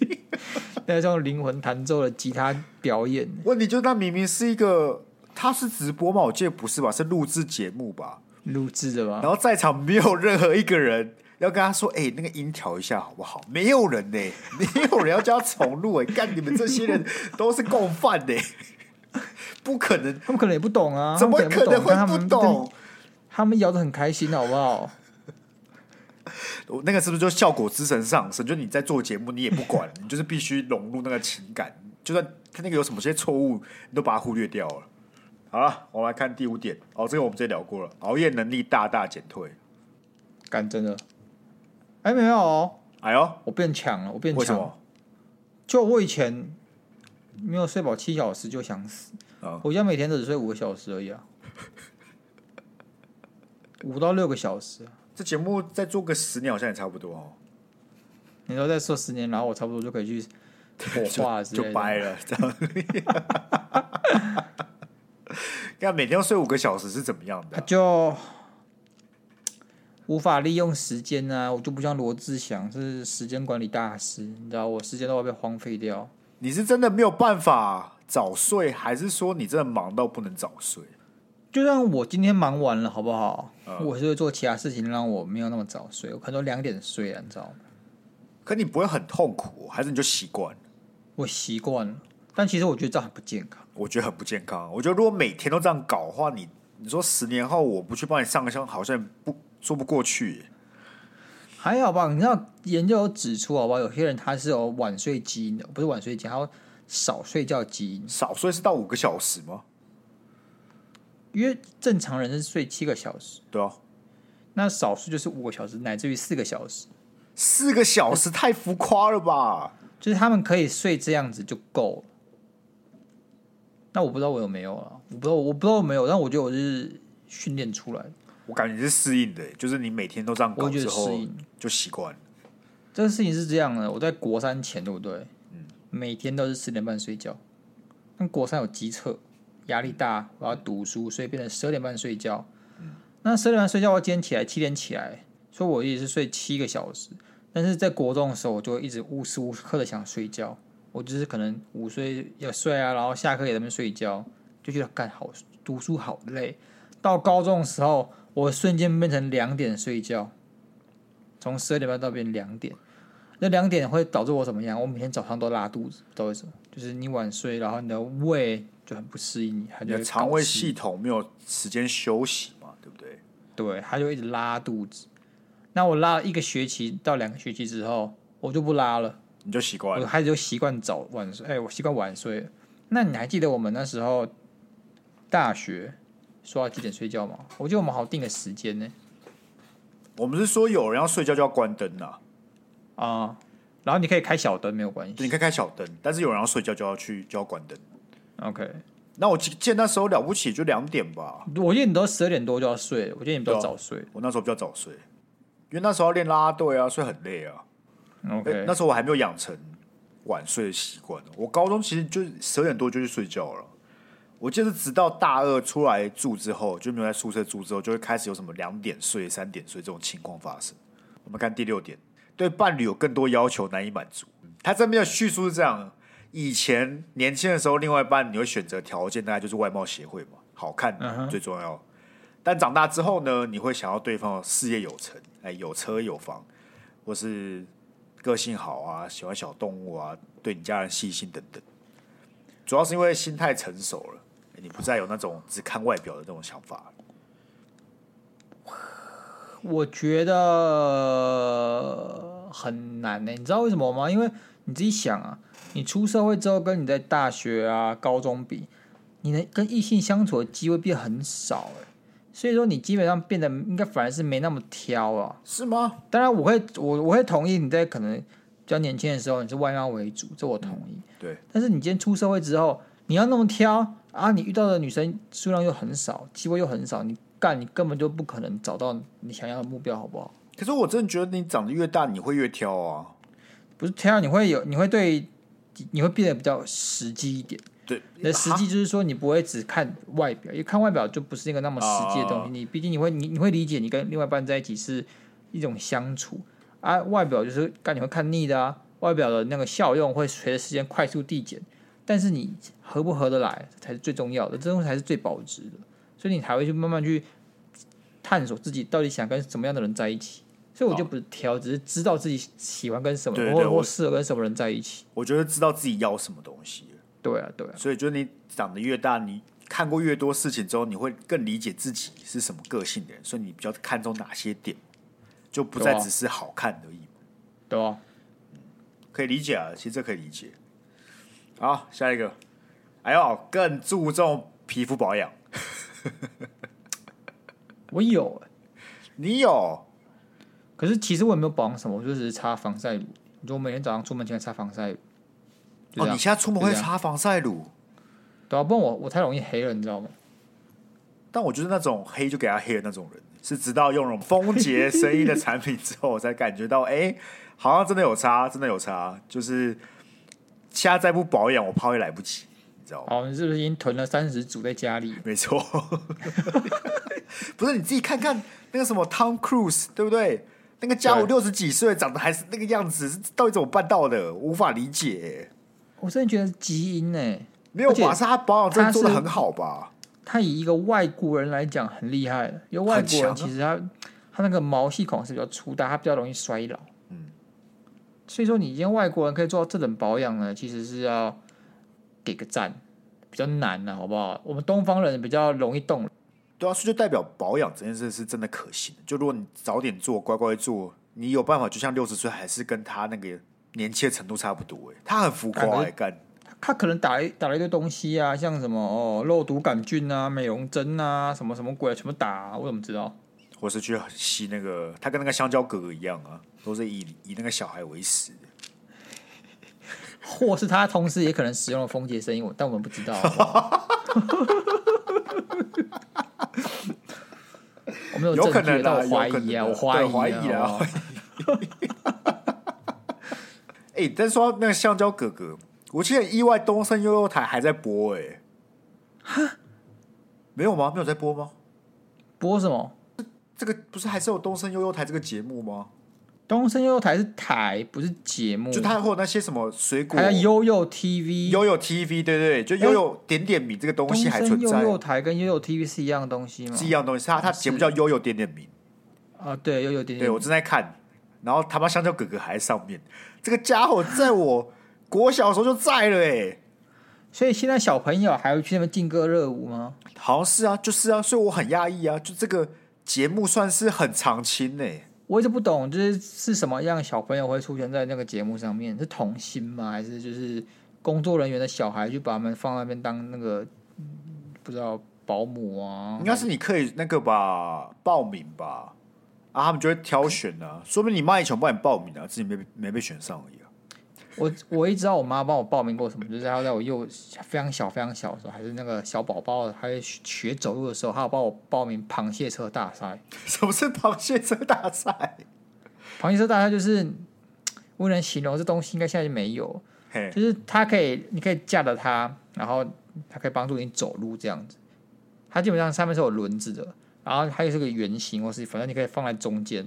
那种灵魂弹奏的吉他表演，
问题就是，那明明是一个，他是直播吗？我记得不是吧？是录制节目吧？
录制的吧？
然后在场没有任何一个人要跟他说：“哎、欸，那个音调一下好不好？”没有人呢，没有人要叫他重录哎！干，你们这些人都是共犯呢，不可能，
他们可能也不懂啊，
怎么可能会不懂？
他们摇的很开心，好不好？
我那个是不是就效果之神上身？就你在做节目，你也不管，你就是必须融入那个情感，就算他那个有什么些错误，你都把它忽略掉了。好了，我们来看第五点。哦，这个我们之前聊过了，熬夜能力大大减退。
干真的？哎，没有哦。
哎呦，
我变强了，我变强。
为什么？
就我以前没有睡饱七小时就想死。哦、我现在每天都只睡五个小时而已啊，五到六个小时。
这节目再做个十年，好像也差不多哦。
你说再做十年，然后我差不多就可以去火化
就，就掰了，这样。看每天要睡五个小时是怎么样的？
他就无法利用时间啊！我就不像罗志祥是时间管理大师，你知道我时间都会被荒废掉。
你是真的没有办法早睡，还是说你真的忙到不能早睡？
就像我今天忙完了，好不好？嗯、我是会做其他事情，让我没有那么早睡。我可能两点睡了，你知道吗？
可你不会很痛苦，还是你就习惯？
我习惯了，但其实我觉得这样很不健康。
我觉得很不健康。我觉得如果每天都这样搞的话，你你说十年后我不去帮你上个香，好像不说不过去。
还好吧？你知道研究有指出，好吧，有些人他是有晚睡基因的，不是晚睡基因，还有少睡觉基因。
少睡是到五个小时吗？
因为正常人是睡七个小时，
对啊，
那少数就是五个小时，乃至于四个小时。
四个小时太浮夸了吧？
就是他们可以睡这样子就够了。那我不知道我有没有啊？我不知道，我不知道我没有，但我觉得我是训练出来的。
我感觉是适应的，就是你每天都这样搞之后，就习惯。
这个事情是这样的，我在国三前，对不对？嗯，每天都是十点半睡觉。但国三有机测。压力大，我要读书，所以变成十二点半睡觉。嗯、那十二点半睡觉，我今天起来七点起来，所以我也是睡七个小时。但是在国中的时候，我就会一直无时无刻的想睡觉。我就是可能午睡要睡啊，然后下课也在那边睡觉，就觉得干好读书好累。到高中的时候，我瞬间变成两点睡觉，从十二点半到变两点。那两点会导致我怎么样？我每天早上都拉肚子，不知道为什么？就是你晚睡，然后你的胃就很不适应你，你的
肠胃系统没有时间休息嘛，对不对？
对，他就一直拉肚子。那我拉了一个学期到两个学期之后，我就不拉了，
你就习惯了，
我开始就习惯早晚睡。哎，我习惯晚睡。那你还记得我们那时候大学说要几点睡觉吗？我觉得我们好定个时间呢。
我们是说有人要睡觉就要关灯呐。
啊，然后你可以开小灯，没有关系。
你可以开小灯，但是有人要睡觉就要去就要关灯。
OK，
那我记得那时候了不起就两点吧。
我记得你都十二点多就要睡，我记得你比较早睡。啊。
我那时候比较早睡，因为那时候要练啦啦队啊，所以很累啊。
OK，
那时候我还没有养成晚睡的习惯。我高中其实就十二点多就去睡觉了。我就是直到大二出来住之后，就没有在宿舍住之后，就会开始有什么两点睡、三点睡这种情况发生。我们看第六点。对伴侣有更多要求难以满足，他这边的叙述是这样：以前年轻的时候，另外一半你会选择条件，大概就是外貌协会嘛，好看最重要。Uh. 但长大之后呢，你会想要对方事业有成，哎，有车有房，或是个性好啊，喜欢小动物啊，对你家人细心等等。主要是因为心态成熟了，你不再有那种只看外表的那种想法。
我觉得。很难呢、欸，你知道为什么吗？因为你自己想啊，你出社会之后，跟你在大学啊、高中比，你能跟异性相处的机会变很少哎、欸，所以说你基本上变得应该反而是没那么挑啊，
是吗？
当然我会我我会同意你在可能比较年轻的时候你是外貌为主，这我同意。
嗯、对，
但是你今天出社会之后，你要那么挑啊，你遇到的女生数量又很少，机会又很少，你干你根本就不可能找到你想要的目标，好不好？
可是我真的觉得你长得越大，你会越挑啊！
不是挑，你会有，你会对，你会变得比较实际一点。
对，
那实际就是说，你不会只看外表，因为看外表就不是一个那么实际的东西。哦、你毕竟你会你你会理解，你跟另外一半在一起是一种相处啊。外表就是干你会看腻的啊，外表的那个效用会随着时间快速递减，但是你合不合得来才是最重要的，这东西才是最保值的，所以你才会去慢慢去探索自己到底想跟什么样的人在一起。所以我就不是挑，只是知道自己喜欢跟什么人，或或适合跟什么人在一起。
我觉得知道自己要什么东西。
对啊，对啊。
所以，就是你长得越大，你看过越多事情之后，你会更理解自己是什么个性的人。所以，你比较看重哪些点，就不再只是好看而已。
对啊，
可以理解啊，其实这可以理解。好，下一个，哎呦，更注重皮肤保养。
我有，
你有。
可是其实我也没有保养什么，我就只是擦防晒乳。你说我每天早上出门前擦防晒乳。
哦，你现在出门会擦防晒乳？
对啊，不然我我太容易黑了，你知道吗？
但我就是那种黑就给他黑的那种人，是直到用了丰洁生医的产品之后，我才感觉到，哎、欸，好像真的有差，真的有差。就是现在再不保养，我怕会来不及，你知道吗？
哦，你是不是已经囤了三十组在家里？
没错，不是你自己看看那个什么 Tom Cruise，对不对？那个家伙六十几岁，长得还是那个样子，到底怎么办到的？无法理解。
我真的觉得基因呢，
没有吧？是他保养真的做的很好吧？
他以一个外国人来讲很厉害，因为外国人其实他他那个毛细孔是比较粗大，他比较容易衰老。嗯，所以说你今天外国人可以做到这种保养呢，其实是要给个赞，比较难呢，好不好？我们东方人比较容易动。
对啊，所以就代表保养这件事是真的可行。就如果你早点做，乖乖做，你有办法，就像六十岁还是跟他那个年轻的程度差不多。哎，他很浮夸，哎，干，
他可能打一打了一堆东西啊，像什么哦，肉毒杆菌啊，美容针啊，什么什么鬼，啊全部打啊，我怎么知道？
或是去吸那个，他跟那个香蕉哥哥一样啊，都是以以那个小孩为食。
或是他同时也可能使用了丰杰生医，但我们不知道好不好。我没有证据，但我怀疑啊，我怀疑啊。
哎、欸，但是说那个香蕉哥哥，我记得意外东森悠悠台还在播哎、欸，哈，没有吗？没有在播吗？
播什么？
这个不是还是有东森悠悠台这个节目吗？
东森悠悠台是台，不是节目。
就它会有那些什么水果，
还有悠悠 TV，
悠悠 TV，对对对，就悠悠点点名这个东西还存在。
悠悠台跟悠悠 TV 是一样的东西吗？
是一样东西，它它节目叫悠悠点点名。
啊，对，悠悠点点名。
对我正在看，然后他妈香蕉哥哥还在上面，这个家伙在我国小的时候就在了哎。
所以现在小朋友还会去那边劲歌热舞吗？
好像是啊，就是啊，所以我很讶异啊，就这个节目算是很常青呢。
我一直不懂，就是是什么样小朋友会出现在那个节目上面？是童星吗？还是就是工作人员的小孩，就把他们放那边当那个不知道保姆啊？
应该是你可以那个吧，报名吧，啊，他们就会挑选的，啊，说明你妈以前帮你报名的，啊，自己没没被选上而已。
我我一直知道我妈帮我报名过什么，就是她在我幼非常小非常小的时候，还是那个小宝宝还学走路的时候，她有帮我报名螃蟹车大赛。
什么是螃蟹车大赛？
螃蟹车大赛就是不能形容这东西，应该现在就没有。就是它可以，你可以架着它，然后它可以帮助你走路这样子。它基本上上面是有轮子的，然后它又是个圆形，或是反正你可以放在中间，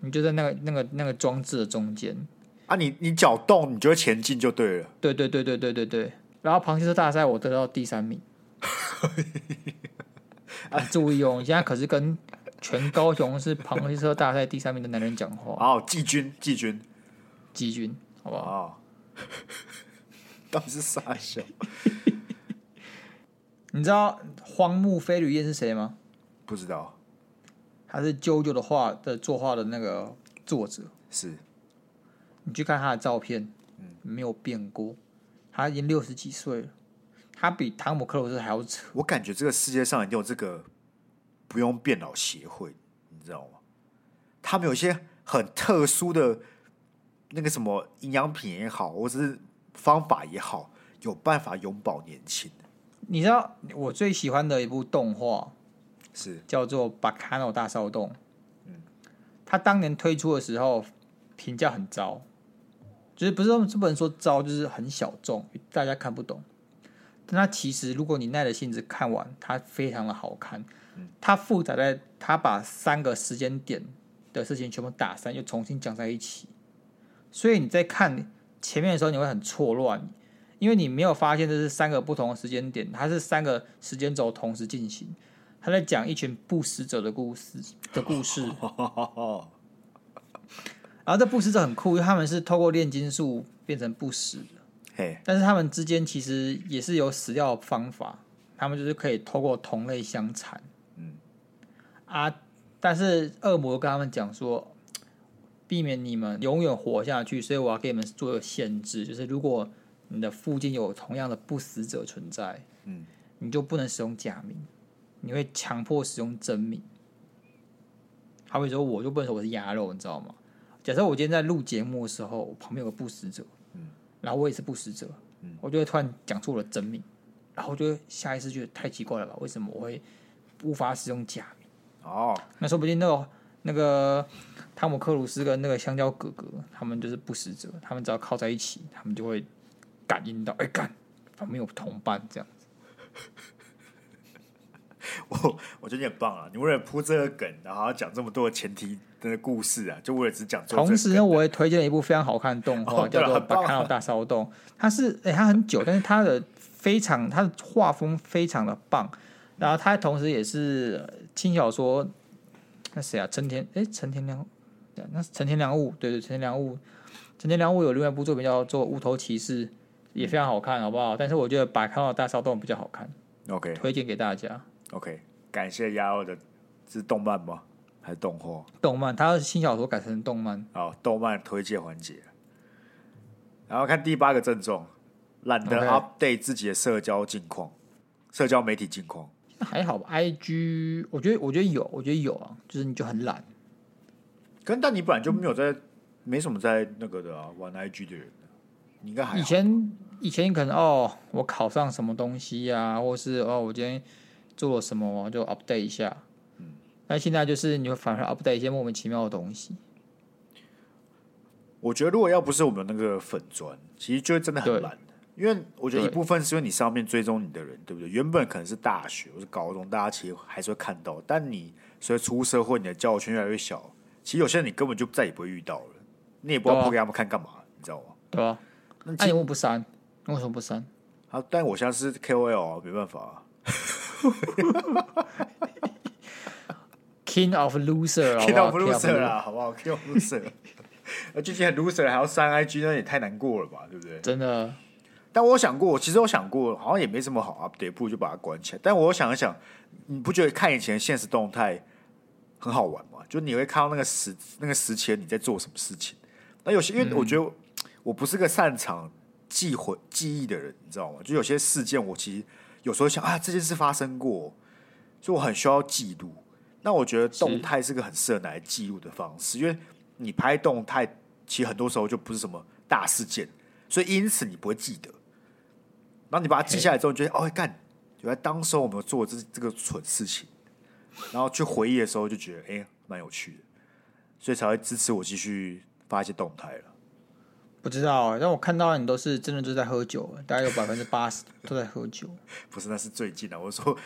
你就在那个那个那个装置的中间。
啊你，你你脚动，你就会前进就对了。
对对对对对对对。然后螃蟹车大赛我得到第三名。啊，注意哦，你现在可是跟全高雄是螃蟹车大赛第三名的男人讲话。
哦，季军，季军，
季军，好不好？
到底是啥笑？
你知道荒木飞吕彦是谁吗？
不知道。
他是 JoJo 的画的作画的那个作者。
是。
你去看他的照片，没有变过。他已经六十几岁了，他比汤姆克鲁斯还要扯。
我感觉这个世界上一定有这个不用变老协会，你知道吗？他们有一些很特殊的那个什么营养品也好，或者是方法也好，有办法永葆年轻。
你知道我最喜欢的一部动画
是
叫做《巴卡诺大骚动》。嗯，他当年推出的时候评价很糟。就是不是说不能说糟，就是很小众，大家看不懂。但它其实如果你耐着性子看完，它非常的好看。它复杂在它把三个时间点的事情全部打散，又重新讲在一起。所以你在看前面的时候，你会很错乱，因为你没有发现这是三个不同的时间点，它是三个时间轴同时进行。他在讲一群不死者的故事的故事，然后这不死者很酷，因为他们是透过炼金术变成不死的。
嘿，
但是他们之间其实也是有死掉的方法，他们就是可以透过同类相残。嗯，啊，但是恶魔跟他们讲说，避免你们永远活下去，所以我要给你们做个限制，就是如果你的附近有同样的不死者存在，嗯，你就不能使用假名。你会强迫使用真名，好比说，我就不能说我是鸭肉，你知道吗？假设我今天在录节目的时候，我旁边有个不死者，嗯，然后我也是不死者，嗯，我就会突然讲出我的真名，然后我就下意识觉得太奇怪了吧？为什么我会无法使用假名？
哦，
那说不定那个那个汤姆克鲁斯跟那个香蕉哥哥，他们就是不死者，他们只要靠在一起，他们就会感应到，哎、欸，干，旁边有同伴这样子。
我我觉得你很棒啊！你为了铺这个梗，然后要讲这么多的前提的故事啊，就为了只讲。
同时呢，我也推荐了一部非常好看的动画，哦、叫做《巴卡诺大骚动》。它是哎、欸，它很久，但是它的非常，它的画风非常的棒。然后它同时也是轻小说。那谁啊？陈田哎，陈田良，那是陈田良悟。对对，陈田良悟。陈田良悟有另外一部作品叫做《无头骑士》，也非常好看，好不好？但是我觉得《巴卡诺大骚动》比较好看。
OK，
推荐给大家。
OK，感谢鸭肉的，是动漫吗？还是动画？
动漫，他新小说改成动漫。
好，动漫推荐环节。然后看第八个症状，懒得 update 自己的社交近况，社交媒体近况。
还好吧，IG，我觉得，我觉得有，我觉得有啊，就是你就很懒。
跟但你本来就没有在，没什么在那个的啊，玩 IG 的人，你应该还
以前以前可能哦，我考上什么东西呀、啊，或是哦，我今天。做了什么我就 update 一下，嗯，但现在就是你会反而 update 一些莫名其妙的东西。
我觉得如果要不是我们那个粉砖，其实就真的很懒。因为我觉得一部分是因为你上面追踪你的人，对不对？原本可能是大学或是高中，大家其实还是会看到，但你随着出社会，你的交友圈越来越小，其实有些人你根本就再也不会遇到了，你也不知道 po 给他们看干嘛，你知道吗？
对啊，那你为什么不删？为什么不删？
啊，但我现在是 KOL 啊，没办法啊。
King of loser，King
of loser 啦，好不好？King of loser，而最近很 loser 还要删 IG，那也太难过了吧，对不对？
真的。
但我想过，其实我想过，好像也没什么好 update，不如就把它关起来。但我想一想，你不觉得看以前现实动态很好玩吗？就你会看到那个时那个时期你在做什么事情。那有些因为我觉得我不是个擅长记回记忆的人，你知道吗？就有些事件我其实。有时候想啊，这件事发生过，所以我很需要记录。那我觉得动态是个很适合拿来记录的方式，因为你拍动态，其实很多时候就不是什么大事件，所以因此你不会记得。然后你把它记下来之后，你觉得哦，干，原来当时我们做这这个蠢事情，然后去回忆的时候就觉得哎，蛮有趣的，所以才会支持我继续发一些动态了。
不知道、欸，但我看到你都是真的就在喝酒，大概有百分之八十都在喝酒。
不是，那是最近的。我说，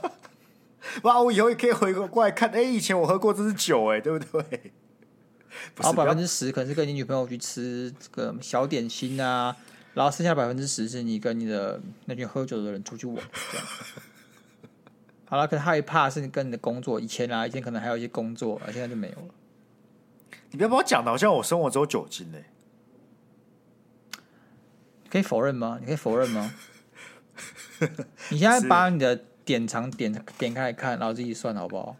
哇，我以后也可以回过过来看。哎、欸，以前我喝过这是酒，哎，对不对？
然后百分之十可能是跟你女朋友去吃这个小点心啊，然后剩下百分之十是你跟你的那群喝酒的人出去玩。这样好了，可能害怕是你跟你的工作，以前啊，以前可能还有一些工作，而现在就没有了。
你不要把我讲的好像我生活只有酒精呢、欸。
可以否认吗？你可以否认吗？你现在把你的典藏点点开来看，然后自己算好不好？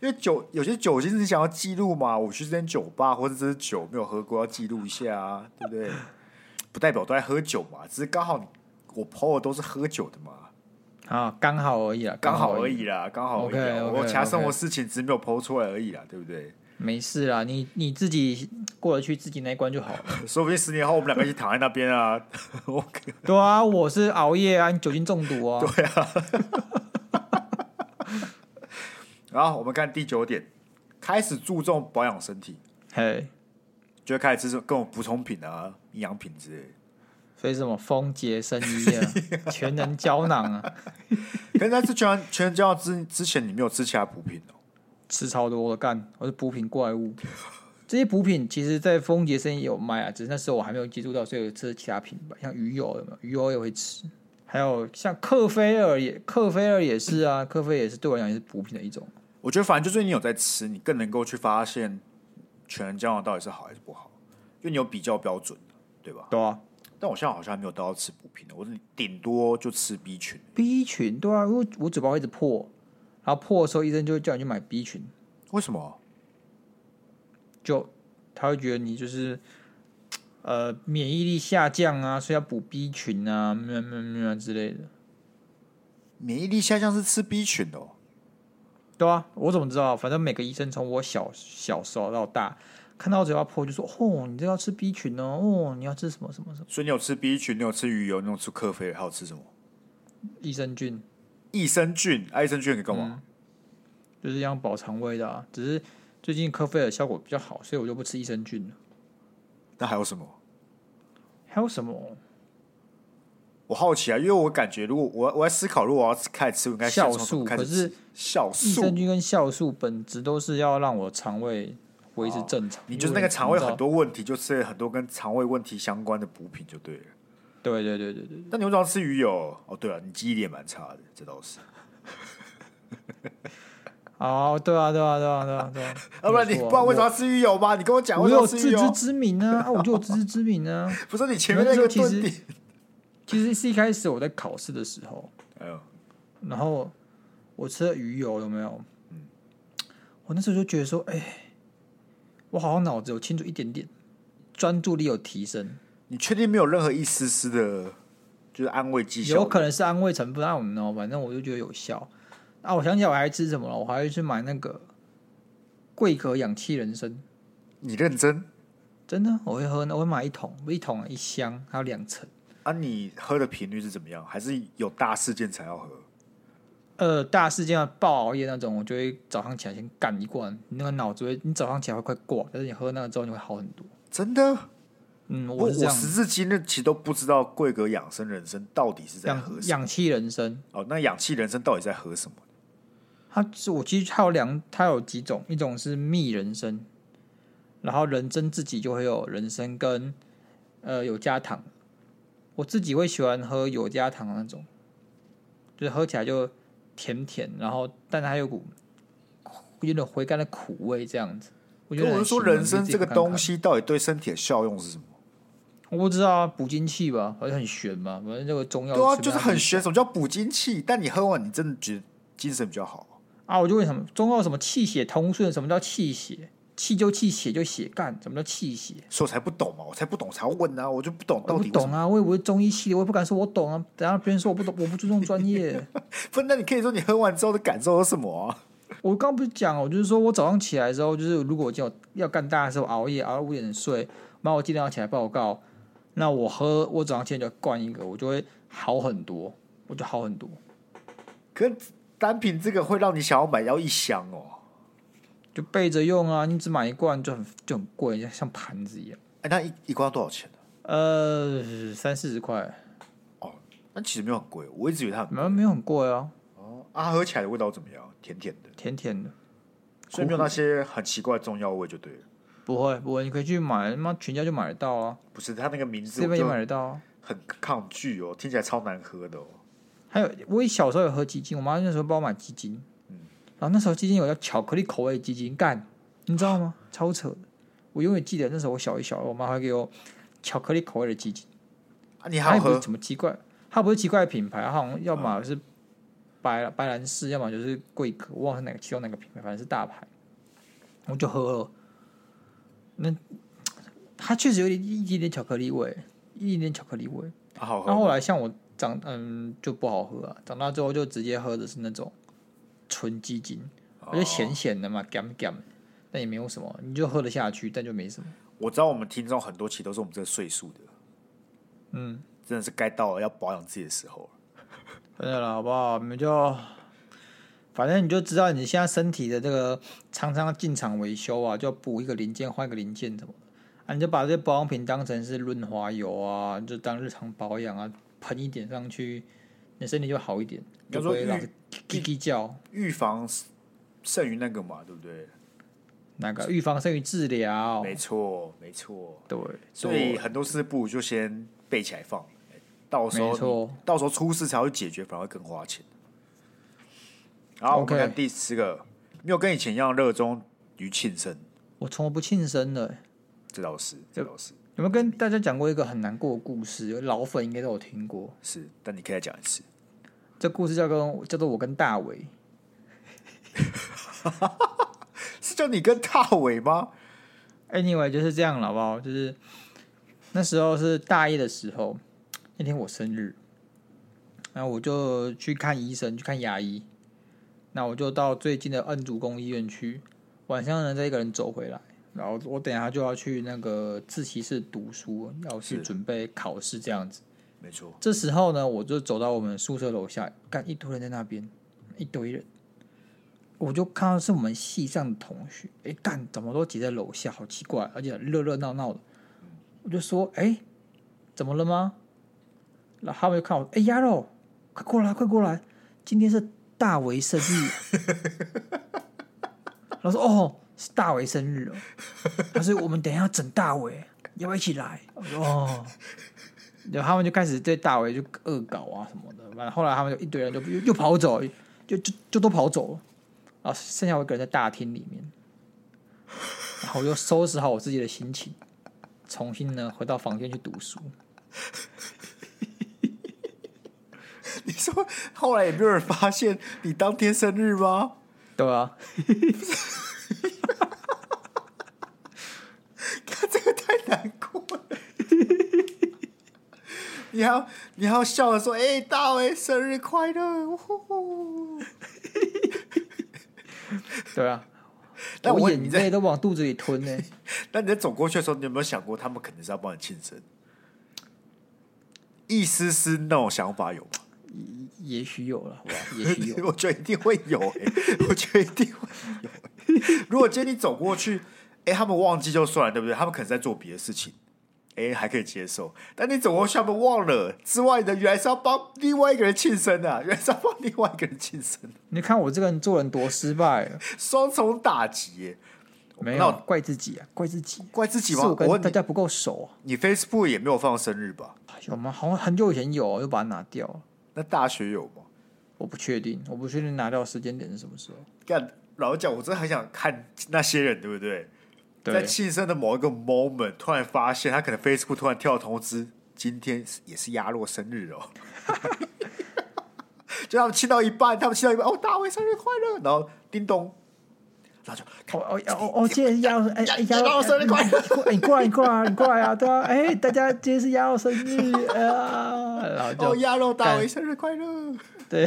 因为酒有些酒精是想要记录嘛，我去这间酒吧或者这支酒没有喝过，要记录一下啊，对不对？不代表都在喝酒嘛，只是刚好我 PO 的都是喝酒的嘛。
啊，刚好而已啦，
刚好而已啦，刚好而已。我其他生活事情只是没有 PO 出来而已啦，对不对？
没事啦，你你自己过得去自己那一关就好了。
说不定十年后我们两个一起躺在那边啊。
对啊，我是熬夜啊，你酒精中毒啊。
对啊。然后我们看第九点，开始注重保养身体。
嘿，
就开始吃各种补充品啊、营养品之类。
所以什么丰杰生医啊，全能胶囊啊。
可是在吃全能全能胶囊之之前，你没有吃其他补品哦？
吃超多的干，我是补品怪物。这些补品其实，在丰杰生意也有卖啊，只是那时候我还没有接触到，所以有吃其他品牌，像鱼油有没有？鱼油也会吃，还有像克菲尔也，克菲尔也是啊，克菲尔也是对我来讲也是补品的一种。
我觉得反正就是你有在吃，你更能够去发现全人胶囊到底是好还是不好，因为你有比较标准，对吧？
对啊。
但我现在好像还没有到吃补品的，我是顶多就吃 B 群。
B 群对啊，因为我嘴巴会一直破，然后破的时候医生就会叫你去买 B 群。
为什么？
就他会觉得你就是呃免疫力下降啊，所以要补 B 群啊，咩咩咩之类的。
免疫力下降是吃 B 群的哦？
对啊，我怎么知道？反正每个医生从我小小时候到大。看到我嘴巴破就说：“哦，你这要吃 B 群哦，哦，你要吃什么什么什么？”
所以你有吃 B 群，你有吃鱼油，你有吃克菲尔，还有吃什么？
益生菌。
益生菌，啊益生菌可以干嘛？
嗯、就是养保肠胃的、啊。只是最近科菲尔效果比较好，所以我就不吃益生菌了。
那还有什么？
还有什么？
我好奇啊，因为我感觉，如果我我在思考，如果我要开始吃，我应该
酵素。可是
酵素、
益生菌跟酵素本质都是要让我肠胃。维持正常，
你就是那个肠胃很多问题，就吃了很多跟肠胃问题相关的补品就对了。
对对对对对。
那你为什么要吃鱼油？哦，对了，你记忆力也蛮差的，这倒是。
哦，对啊，对啊，对啊，对啊，对啊。
要 不然你不知道为什么要吃鱼油吗？你跟我讲，
我有自知之明 啊！我就有自知之明啊！
不是你前面那个
其实其实是一开始我在考试的时候，哎呦，然后我吃了鱼油，有没有？嗯，我那时候就觉得说，哎。我好像脑子有清楚一点点，专注力有提升。
你确定没有任何一丝丝的，就是安慰剂效？
有可能是安慰成分，那我们呢？反正我就觉得有效。啊，我想起来我还吃什么了？我还会去买那个桂格氧气人参。
你认真？
真的？我会喝，我会买一桶，一桶一箱，还有两层。
啊，你喝的频率是怎么样？还是有大事件才要喝？
呃，大事件要爆熬夜那种，我就会早上起来先干一罐，你那个脑子会，你早上起来会快挂，但是你喝那个之后你会好很多。
真的？
嗯，
我我时至今日其实都不知道贵格养生人参到底是在喝什么。
氧气人参
哦，那氧气人参到底在喝什么？
它是我其实它有两，它有几种，一种是蜜人参，然后人参自己就会有人参跟呃有加糖，我自己会喜欢喝有加糖的那种，就是喝起来就。甜甜，然后但是还有股有点回甘的苦味，这样子。我觉得我是
说，人参这个东西到底对身体的效用是什么？
我不知道啊，补精气吧，好像很玄嘛。反正这个中药
对啊，就是很玄。什么叫补精气？但你喝完，你真的觉得精神比较好
啊？我就问什么中药什么气血通顺？什么叫气血？气就气，血就血干，什么叫气血？
所以我才不懂嘛，我才不懂，才要问啊！我就不懂到底。
不懂啊！我也不是中医系的，我也不敢说我懂啊。等下别人说我不懂，我不注重专业。
不，那你可以说你喝完之后的感受是什么啊？
我刚不是讲我，就是说我早上起来之后，就是如果我就要干大的时候熬夜熬到五点睡，然后我今天要起来报告，那我喝我早上起来就灌一个，我就会好很多，我就好很多。
可单品这个会让你想要买要一箱哦。
就备着用啊！你只买一罐就很就很贵，像盘子一样。
哎、欸，那一一罐要多少钱呢？
呃，三四十块。
哦，那其实没有很贵，我一直以为它很
没有没有很贵啊。
哦，啊，喝起来的味道怎么样？甜甜的，
甜甜的，
所以没有那些很奇怪的中药味就对了。
不会不会，你可以去买，妈全家就买得到啊。
不是，他那个名字
这边也买得到啊。
很抗拒哦，听起来超难喝的哦。
还有，我小时候有喝鸡精，我妈那时候帮我买鸡精。然后那时候鸡精有叫巧克力口味鸡精，干，你知道吗？超扯的！我永远记得那时候我小一、小二，我妈还给我巧克力口味的鸡精。
啊，你还喝？
什么奇怪？它不是奇怪的品牌，它好像要么是白白兰氏，要么就是贵格，我忘了是哪个其中哪个品牌，反正是大牌。我就喝了，那它确实有点一点点巧克力味，一点点巧克力味。
啊、好喝。
然后后来像我长嗯就不好喝啊，长大之后就直接喝的是那种。纯鸡精，而且咸咸的嘛，咸咸，但也没有什么，你就喝得下去，但就没什么。
我知道我们听众很多其实都是我们这个岁数的，
嗯，
真的是该到了要保养自己的时候了。
真的了，好不好？你们就反正你就知道你现在身体的这个常常进厂维修啊，就补一个零件换一个零件什么啊，你就把这些保养品当成是润滑油啊，就当日常保养啊，喷一点上去，你身体就好一点，就不会老是叽叽叫。
预防胜于那个嘛，对不对？
那个预防胜于治疗，
没错，没错，
对。
所以很多事不如就先备起来放，到时候到时候出事才会解决，反而会更花钱。好.我们看第四个，没有跟以前一样热衷于庆生。
我从来不庆生的，
这倒是，这倒是。
有没有跟大家讲过一个很难过的故事？老粉应该都有听过。
是，但你可以再讲一次。
这故事叫跟叫做我跟大伟。
是叫你跟大伟吗
？Anyway，就是这样了，好不好？就是那时候是大一的时候，那天我生日，然后我就去看医生，去看牙医。那我就到最近的恩主公医院去，晚上呢再一个人走回来。然后我等一下就要去那个自习室读书，要去准备考试这样子。
没错。这
时候呢，我就走到我们宿舍楼下，看一堆人在那边，一堆人。我就看到是我们系上的同学，哎，干怎么都挤在楼下，好奇怪，而且热热闹闹的。我就说，哎，怎么了吗？然后他们就看我，哎，鸭肉，快过来，快过来，今天是大为生日。然后说，哦，是大为生日哦。他说，我们等一下要整大为，要不要一起来？我说，哦。然后他们就开始对大为就恶搞啊什么的。完了，后来他们就一堆人就又又跑走，就就就都跑走了。然后剩下我一个人在大厅里面，然后我就收拾好我自己的心情，重新呢回到房间去
读书。后来也没有人发现你当天生日吗？
对啊，
看这个太难过了。你还你还要笑着说：“哎、欸，大伟生日快乐！”呼呼
对啊，但我眼泪都往肚子里吞呢。
但你在走过去的时候，你有没有想过，他们肯定是要帮你庆生？一丝丝那种想法有吗？
也许有了？也许有，
我觉得一定会有、欸。我觉得一定会有、欸。如果今天你走过去，哎、欸，他们忘记就算了，对不对？他们可能在做别的事情。哎，还可以接受，但你走过去，他们忘了之外的，原来是要帮另外一个人庆生啊！原来是要帮另外一个人庆生。
你看我这个人做人多失败，
双重打击。
没有怪自己啊，怪自己，
怪自己
吗？我跟大家不够熟啊。
你 Facebook 也没有放生日吧？
有吗？好像很久以前有，又把它拿掉了。
那大学有吗？
我不确定，我不确定拿掉时间点是什么时候。
干，老实讲，我真的很想看那些人，对不对？在庆生的某一个 moment，突然发现他可能 Facebook 突然跳通知，今天也是鸭肉生日哦。就他们亲到一半，他们亲到一半，哦，大卫生日快乐，然后叮咚，然后就哦哦哦哦，今天是鸭肉，哎，鸭肉生日快乐，
你过来，你过来，你过来啊，对啊，哎，大家今天是鸭肉生日 啊，然后就
哦，鸭肉大伟生日快乐，
对，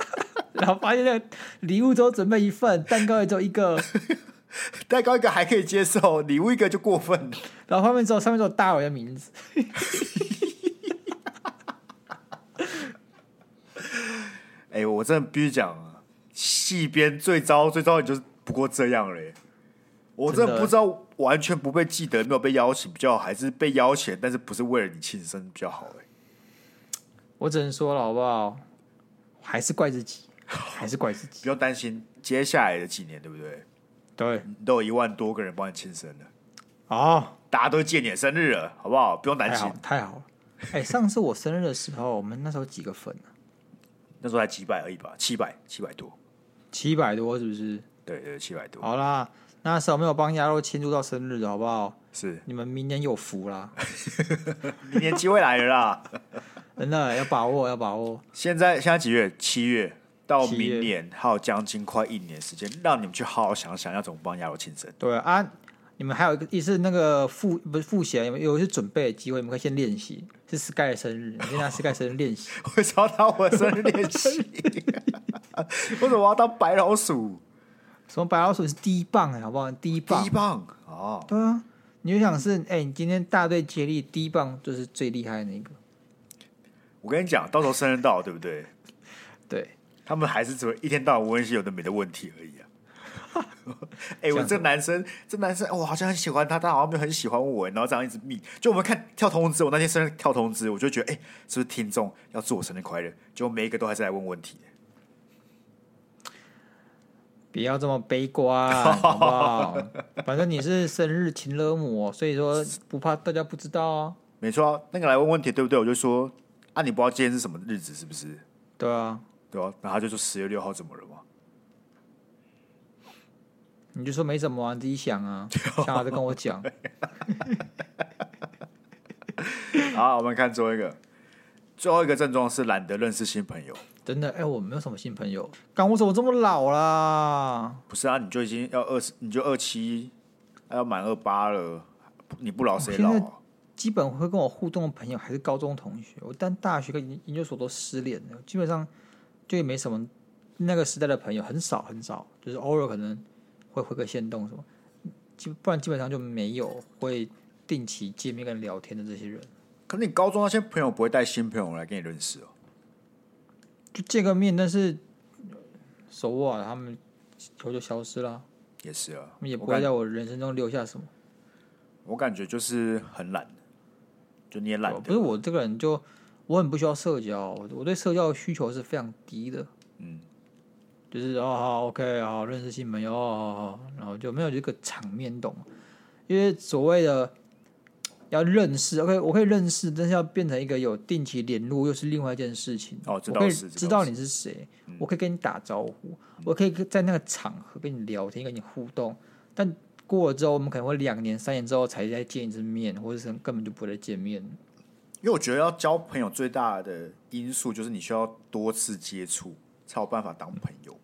然后发现那个礼物都准备一份，蛋糕也只有一个。
蛋糕一个还可以接受，礼物一个就过分了。
然后后面之后上面只有大伟的名字。
哎、欸，我真的必须讲啊，戏编最糟最糟的就是不过这样嘞。我真的不知道，完全不被记得，没有被邀请比较好，还是被邀请，但是不是为了你庆生比较好？嘞，
我只能说了，好不好？还是怪自己，还是怪自己。
不用担心接下来的几年，对不对？
对，
都有一万多个人帮你庆生了，
哦，
大家都借你的生日了，好不好？不用担心，
太好了。哎、欸，上次我生日的时候，我们那时候几个粉呢、啊？
那时候才几百而已吧，七百，七百多，
七百多是不是？
对对，七百多。
好啦，那时候没有帮鸭肉庆祝到生日的好不好？
是，
你们明年有福啦，
明年机会来了啦，
真的要把握，要把握。
现在现在几月？七月。到明年还有将近快一年时间，让你们去好好想想要怎么帮鸭肉庆生。
对啊，你们还有一个一次，那个复不是复习，有有一次准备的机会，你们可以先练习。是 Sky 的生日，你先拿 Sky 生日练习。
为什么我的生日练习？为什么我要当白老鼠？
什么白老鼠是第一棒哎，好不好？第一棒，
第一棒哦。
对啊，你就想是哎、欸，你今天大队接力第一棒就是最厉害的那个。
我跟你讲，到时候生日到，对不对？
对。
他们还是只会一天到晚问一些有的没的问题而已啊！哎、欸，我这个男生，这男生，我好像很喜欢他，他好像没有很喜欢我，然后这样一直密。就我们看跳通知，我那天生日跳通知，我就觉得，哎、欸，是不是听众要祝我生日快乐？就每一个都还是来问问题。
不要这么悲观，好不好？反正你是生日情勒母，所以说不怕大家不知道啊。
没错、啊，那个来问问题，对不对？我就说，啊，你不知道今天是什么日子，是不是？
对啊，
对啊。然后他就说十月六号怎么了嘛？
你就说没什么啊，你自己想啊，想好再跟我讲。
好，我们看最后一个，最后一个症状是懒得认识新朋友。
真的，哎、欸，我没有什么新朋友。刚我怎么这么老啦？
不是啊，你就已经要二十，你就二七，要满二八了。你不老谁老、啊？
基本会跟我互动的朋友还是高中同学。我但大学跟研究所都失联了，基本上就也没什么那个时代的朋友，很少很少，就是偶尔可能。会回个线动什么，基不然基本上就没有会定期见面跟聊天的这些人。
可是你高中那些朋友不会带新朋友来跟你认识哦？
就见个面，但是手握了，他们球就消失了。
也是啊，
也不会在我人生中留下什么。
我感觉就是很懒，就你也懒。
不是我这个人就我很不需要社交，我对社交的需求是非常低的。嗯。就是哦好，OK，好认识新朋友，哦好，然后就没有这个场面懂，因为所谓的要认识，OK，我可以认识，但是要变成一个有定期联络，又是另外一件事情。
哦，
我可以知道你是谁，我可以跟你打招呼，嗯，我可以在那个场合跟你聊天，跟你互动。但过了之后，我们可能会两年、三年之后才再见一次面，或者是根本就不会再见面。
因为我觉得要交朋友最大的因素就是你需要多次接触。才有办法当朋友。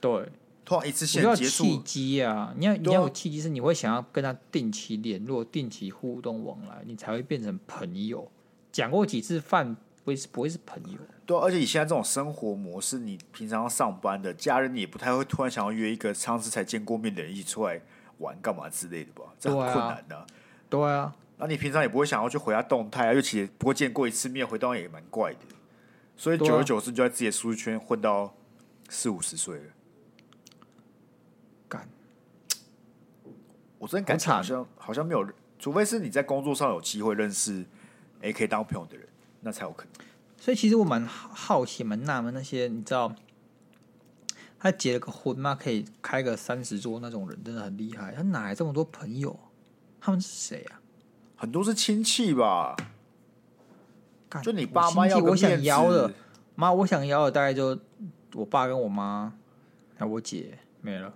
对，
突然一次性
结束契机啊！你要你要有契机，是你会想要跟他定期联络、定期互动往来，你才会变成朋友。讲过几次饭，不会是不会是朋友。
对，而且你现在这种生活模式，你平常要上班的家人，你也不太会突然想要约一个上次才见过面的人一起出来玩干嘛之类的吧？这很困难的。
对啊，
那你平常也不会想要去回他动态啊，尤其不过见过一次面，回动态也蛮怪的。所以久而久之，就在自己的舒适圈混到四五十岁了。我真感觉好像好像没有，除非是你在工作上有机会认识，哎，可以当朋友的人，那才有可能。
所以其实我蛮好奇，蛮纳闷那些你知道，他结了个婚嘛，可以开个三十桌那种人，真的很厉害。他哪来这么多朋友？他们是谁啊？
很多是亲戚吧。就你爸妈要
我想邀的，妈，我想邀的大概就我爸跟我妈，还有我姐没了。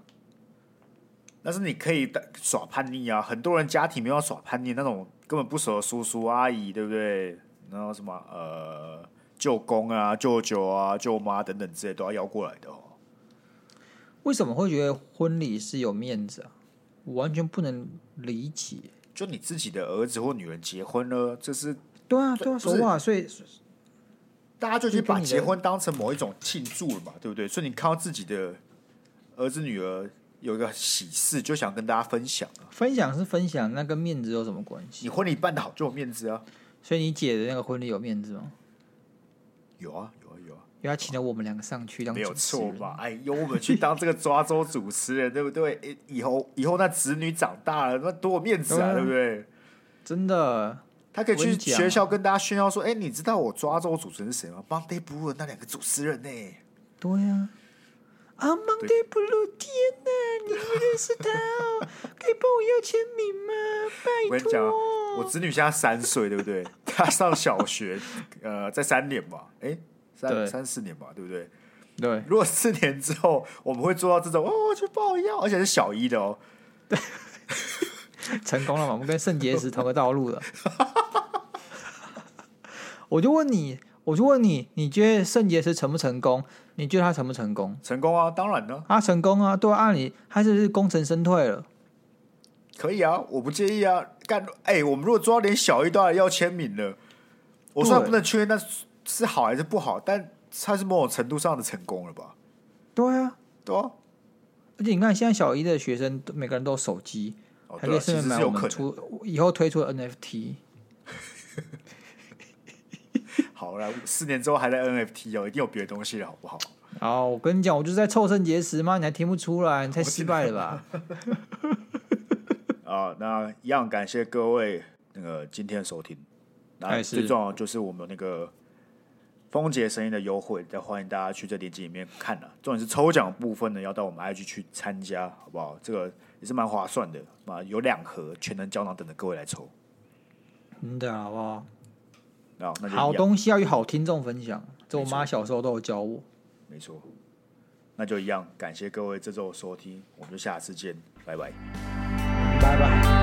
但是你可以耍叛逆啊！很多人家庭没有耍叛逆，那种根本不熟的叔叔阿姨，对不对？然后什么呃舅公啊、舅舅啊、舅妈等等之类都要邀过来的哦。
为什么会觉得婚礼是有面子啊？我完全不能理解。
就你自己的儿子或女人结婚了，这是。
对啊，对啊，说话，所以
大家就去把结婚当成某一种庆祝了嘛，对不对？所以你看到自己的儿子女儿有一个喜事，就想跟大家分享啊。
分享是分享，那跟面子有什么关系？
你婚礼办得好就有面子啊。
所以你姐的那个婚礼有面子吗？
有啊，有啊，有啊。
因为他请了我们两个上去当
没有错吧？哎，由我们去当这个抓周主持人，对不对？以后以后那子女长大了，那多有面子啊，对不对？
真的。
他可以去学校跟大家炫耀说：“哎、欸，你知道我抓周主持人是谁吗？Monday Blue 那两个主持人呢？”
对呀，啊，Monday Blue，天哪，你不认识他哦？可以帮我要签名吗？拜托。我跟你讲，
我侄女现在三岁，对不对？她上小学，呃，在三年吧？哎、欸，三三四年吧，对不对？
对。
如果四年之后我们会做到这种哦，我去帮我要，而且是小一的哦。对。
成功了嘛？我们跟圣结石同个道路了。我就问你，我就问你，你觉得圣结石成不成功？你觉得他成不成功？
成功啊，当然了。
他成功啊，对啊，按理他是不是功成身退了？
可以啊，我不介意啊。干，哎、欸，我们如果抓到连小一都要要签名了，我虽然不能确认那是好还是不好，但他是某种程度上的成功了吧？
对啊，
对啊。
而且你看，现在小一的学生每个人都有手机。还可以顺便买我们出以后推出的 NFT。
好了，四年之后还在 NFT 哦，一定有别的东西了，好不好？
好，我跟你讲，我就是在凑肾结石吗？你还听不出来？你太失败了吧？
啊，那一样感谢各位那个今天的收听。那最重要就是我们那个风杰声音的优惠，再欢迎大家去这链接里面看了。重点是抽奖部分呢，要到我们 IG 去参加，好不好？这个也是蛮划算的啊，有两盒全能胶囊等着各位来抽。
真的好不好？
好，那
好东西要与好听众分享。这我妈小时候都有教我。
没错，那就一样，感谢各位这周的收听，我们就下次见，拜拜，
拜拜。